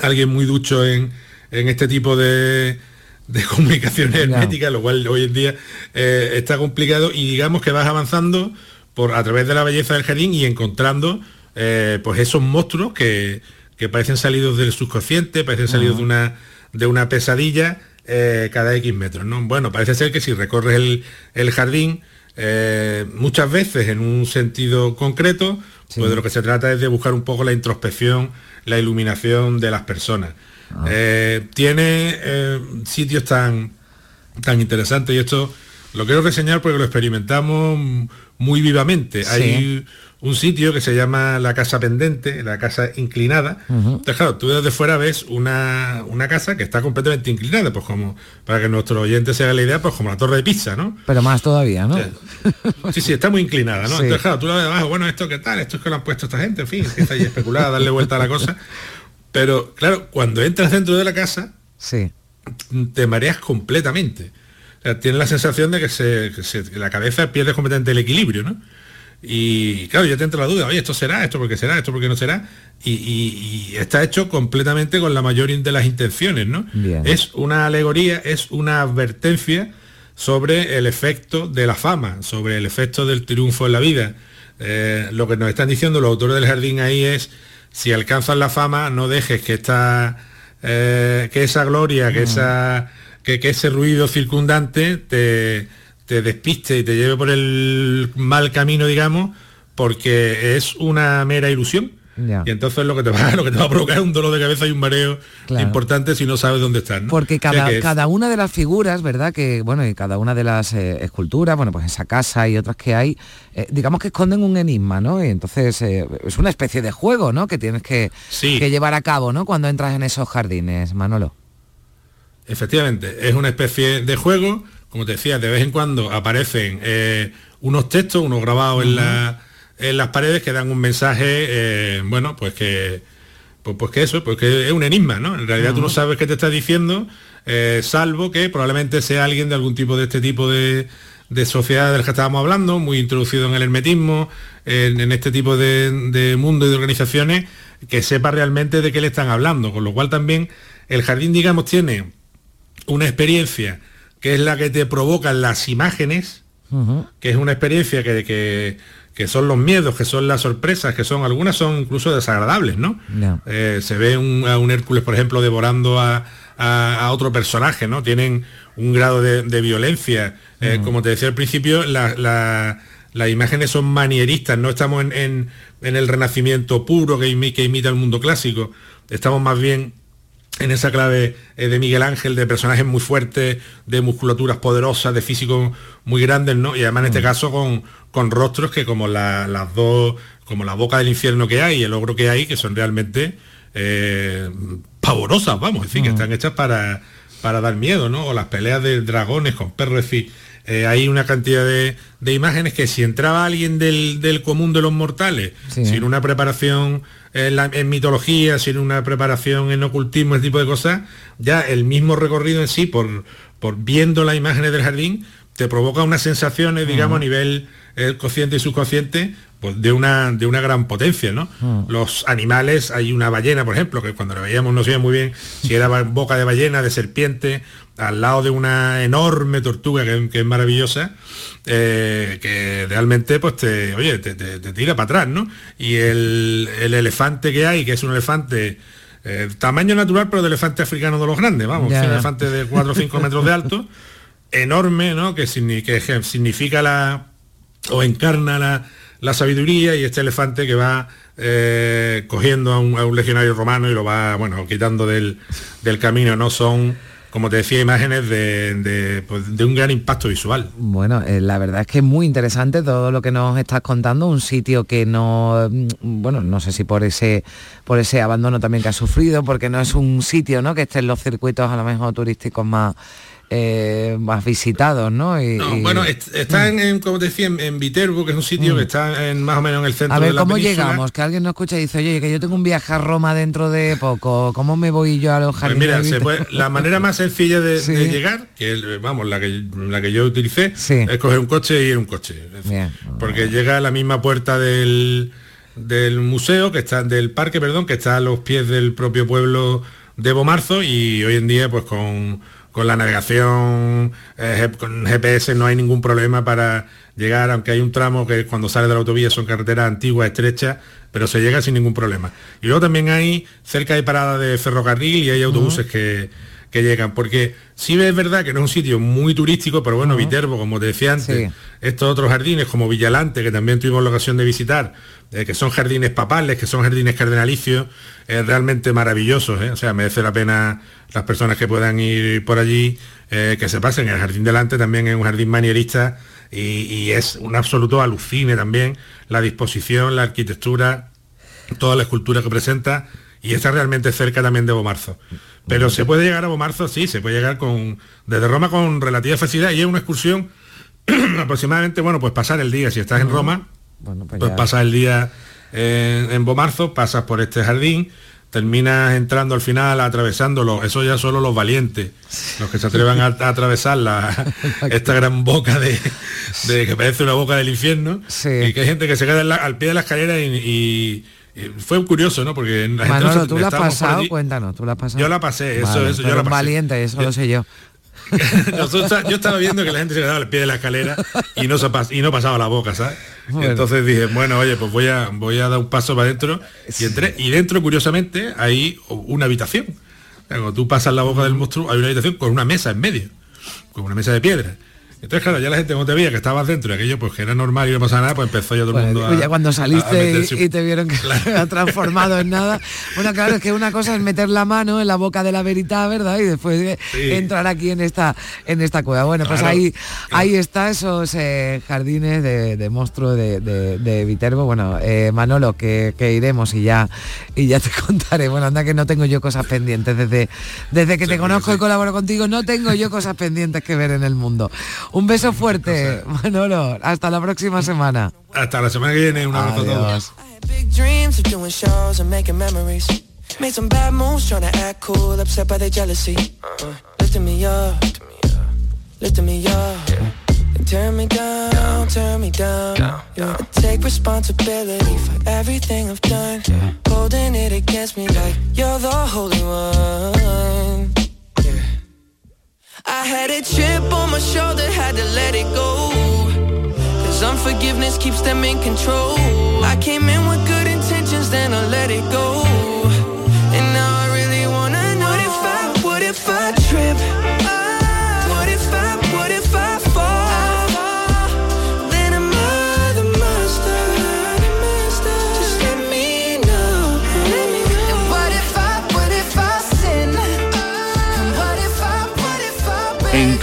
alguien muy ducho en, este tipo de de comunicación hermética, lo cual hoy en día está complicado y digamos que vas avanzando por, a través de la belleza del jardín y encontrando eh, pues esos monstruos que, parecen salidos del subconsciente, parecen salidos de, una, de una pesadilla eh, cada X metros. ¿no? Bueno, parece ser que si recorres el, jardín eh, muchas veces en un sentido concreto, pues de lo que se trata es de buscar un poco la introspección, la iluminación de las personas. Ah. tiene sitios tan, tan interesantes y esto lo quiero reseñar porque lo experimentamos muy vivamente. Hay un sitio que se llama la casa pendente, la casa inclinada. Entonces, claro, tú desde fuera ves una, casa que está completamente inclinada, pues como, para que nuestro oyente se haga la idea, pues como la torre de pizza, ¿no? Pero más todavía, ¿no? Sí, sí, está muy inclinada, ¿no? Entonces, claro, tú la ves abajo, bueno, ¿esto qué tal? Esto es que lo han puesto esta gente, en fin, está ahí especulada, darle vuelta a la cosa. Pero, claro, cuando entras dentro de la casa, sí. te mareas completamente tiene la sensación de que, se, la cabeza pierde completamente el equilibrio, ¿no? Y claro, ya te entra la duda, oye, esto será, esto porque será, esto porque no será. Y, está hecho completamente con la mayor de las intenciones, ¿no? Es una alegoría, es una advertencia sobre el efecto de la fama, sobre el efecto del triunfo en la vida. Eh, lo que nos están diciendo los autores del jardín ahí es, si alcanzas la fama, no dejes que esta, eh, que esa gloria, que mm. esa que, ese ruido circundante te, despiste y te lleve por el mal camino, digamos, porque es una mera ilusión. Y entonces lo que, te va, lo que te va a provocar es un dolor de cabeza y un mareo importante si no sabes dónde estás. Porque cada, cada una de las figuras, ¿verdad? Que, bueno, y cada una de las eh, esculturas, bueno, pues esa casa y otras que hay, eh, digamos que esconden un enigma, ¿no? Y entonces eh, es una especie de juego, ¿no? Que tienes que, que llevar a cabo, ¿no? Cuando entras en esos jardines, Manolo. Efectivamente, es una especie de juego, como te decía, de vez en cuando aparecen eh, unos textos, unos grabados en, en, las paredes que dan un mensaje, eh, bueno, pues que, pues, pues, que eso, pues que es un enigma, ¿no? En realidad tú no sabes qué te está diciendo, eh, salvo que probablemente sea alguien de algún tipo de este tipo de, de sociedad del que estábamos hablando, muy introducido en el hermetismo, en, este tipo de, de mundo y de organizaciones, que sepa realmente de qué le están hablando, con lo cual también el jardín, digamos, tiene una experiencia que es la que te provocan las imágenes, que es una experiencia que, que, son los miedos, que son las sorpresas, que son algunas son incluso desagradables, ¿no? Eh, se ve un, a un Hércules, por ejemplo, devorando a, a, otro personaje, ¿no? Tienen un grado de, violencia. Eh, como te decía al principio, las imágenes son manieristas, no estamos en, el renacimiento puro que, que imita el mundo clásico, estamos más bien en esa clave eh, de Miguel Ángel, de personajes muy fuertes, de musculaturas poderosas, de físicos muy grandes, ¿no? Y además en este mm. caso con, con rostros que como las dos, como la boca del infierno que hay y el ogro que hay, que son realmente eh, pavorosas, vamos, es decir, que mm. están hechas para, para dar miedo, ¿no? O las peleas de dragones con perros, es decir, eh, hay una cantidad de, imágenes que si entraba alguien del, común de los mortales, sin una preparación en, mitología, sin una preparación en ocultismo, ese tipo de cosas, ya el mismo recorrido en sí, por, por viendo las imágenes del jardín, te provoca unas sensaciones, digamos, a nivel el consciente y subconsciente, pues de una, de una gran potencia, ¿no? Los animales, hay una ballena, por ejemplo, que cuando la veíamos no sabía muy bien si era boca de ballena, de serpiente, al lado de una enorme tortuga que, es maravillosa, eh, que realmente pues te, oye, te, tira para atrás, ¿no? Y el, elefante que hay, que es un elefante eh, tamaño natural, pero de elefante africano de los grandes, vamos, un elefante de 4 o 5 metros de alto, enorme, ¿no? Que, significa la, o encarna la, sabiduría y este elefante que va eh, cogiendo a un, legionario romano y lo va, bueno, quitando del, del camino, ¿no? Son como te decía, imágenes pues, de, un gran impacto visual. Bueno, eh, la verdad es que es muy interesante todo lo que nos estás contando, un sitio que no, mm, bueno, no sé si por ese, por ese abandono también que ha sufrido, porque no es un sitio ¿no? que esté en los circuitos a lo mejor turísticos más eh, más visitados, ¿no? Y, bueno, está en, como te decía, en, Viterbo, que es un sitio que mm. está en, más o menos en el centro a ver, de la ¿cómo llegamos? Que alguien nos escucha y dice, oye, que yo tengo un viaje a Roma dentro de poco, ¿cómo me voy yo a los pues jardines? mira, la manera más sencilla de, llegar, que vamos, la que, la que yo utilicé, es coger un coche y ir un coche. porque llega a la misma puerta del, del museo, que está, del parque, perdón, que está a los pies del propio pueblo de Bomarzo y hoy en día pues con con la navegación eh, con GPS no hay ningún problema para llegar, aunque hay un tramo que cuando sale de la autovía son carreteras antiguas, estrechas, pero se llega sin ningún problema. Y luego también hay, cerca hay paradas de ferrocarril y hay autobuses que, llegan, porque sí es verdad que no es un sitio muy turístico, pero bueno, Viterbo, como te decía antes, estos otros jardines como Villalante, que también tuvimos la ocasión de visitar, eh, que son jardines papales, que son jardines cardenalicios, realmente maravillosos, ¿eh? o sea, merece la pena las personas que puedan ir por allí, eh, que se pasen. El jardín delante también es un jardín manierista y, es un absoluto alucine también la disposición, la arquitectura, toda la escultura que presenta y está realmente cerca también de Bomarzo. Pero se puede llegar a Bomarzo, sí, se puede llegar con desde Roma con relativa facilidad y es una excursión aproximadamente, bueno, pues pasar el día, si estás en Roma, bueno, pues, pues pasas el día en, Bomarzo, pasas por este jardín, terminas entrando al final atravesándolo, eso ya solo los valientes, los que se atrevan a, atravesar la, esta gran boca de, que parece una boca del infierno, y que hay gente que se queda al pie de la escalera y, fue curioso, ¿no? Porque la Manolo, tú la has pasado, cuéntanos, tú la has pasado. Yo la pasé, eso, eso, yo la pasé. valiente, eso lo sé yo. yo estaba viendo que la gente se quedaba al pie de la escalera y no, y no pasaba la boca, ¿sabes? Entonces dije, bueno, oye, pues voy a, voy a dar un paso para adentro y entré. Y dentro, curiosamente, hay una habitación. Cuando tú pasas la boca del monstruo, hay una habitación con una mesa en medio, con una mesa de piedra. Entonces, claro, ya la gente como te veía que estabas dentro y aquello pues que era normal y no pasaba nada, pues empezó ya todo el mundo a, Ya cuando saliste y, te vieron que se ha transformado en nada. Bueno, claro, es que una cosa es meter la mano en la boca de la veridad, ¿verdad? Y después entrar aquí en esta en esta cueva. Bueno, pues ahí ahí está esos eh, jardines de, de monstruo de, de, Viterbo. Bueno, eh, Manolo, que, iremos y ya y ya te contaré. Bueno, anda que no tengo yo cosas pendientes. Desde, desde que te conozco y colaboro contigo, no tengo yo cosas pendientes que ver en el mundo. Un beso fuerte, Manolo. Hasta la próxima semana. Hasta la semana que viene. Un abrazo a todos. Made some bad moves trying to act cool, upset by the jealousy. Uh, lifting me up, lifting me up. Turn me down, turn me down. down, down. I take responsibility for everything I've done. Yeah. Holding it against me like you're the holy one. I had a chip on my shoulder, had to let it go. Cause unforgiveness keeps them in control. I came in with good intentions, then I let it go. And now I really wanna know what if I, what if I trip?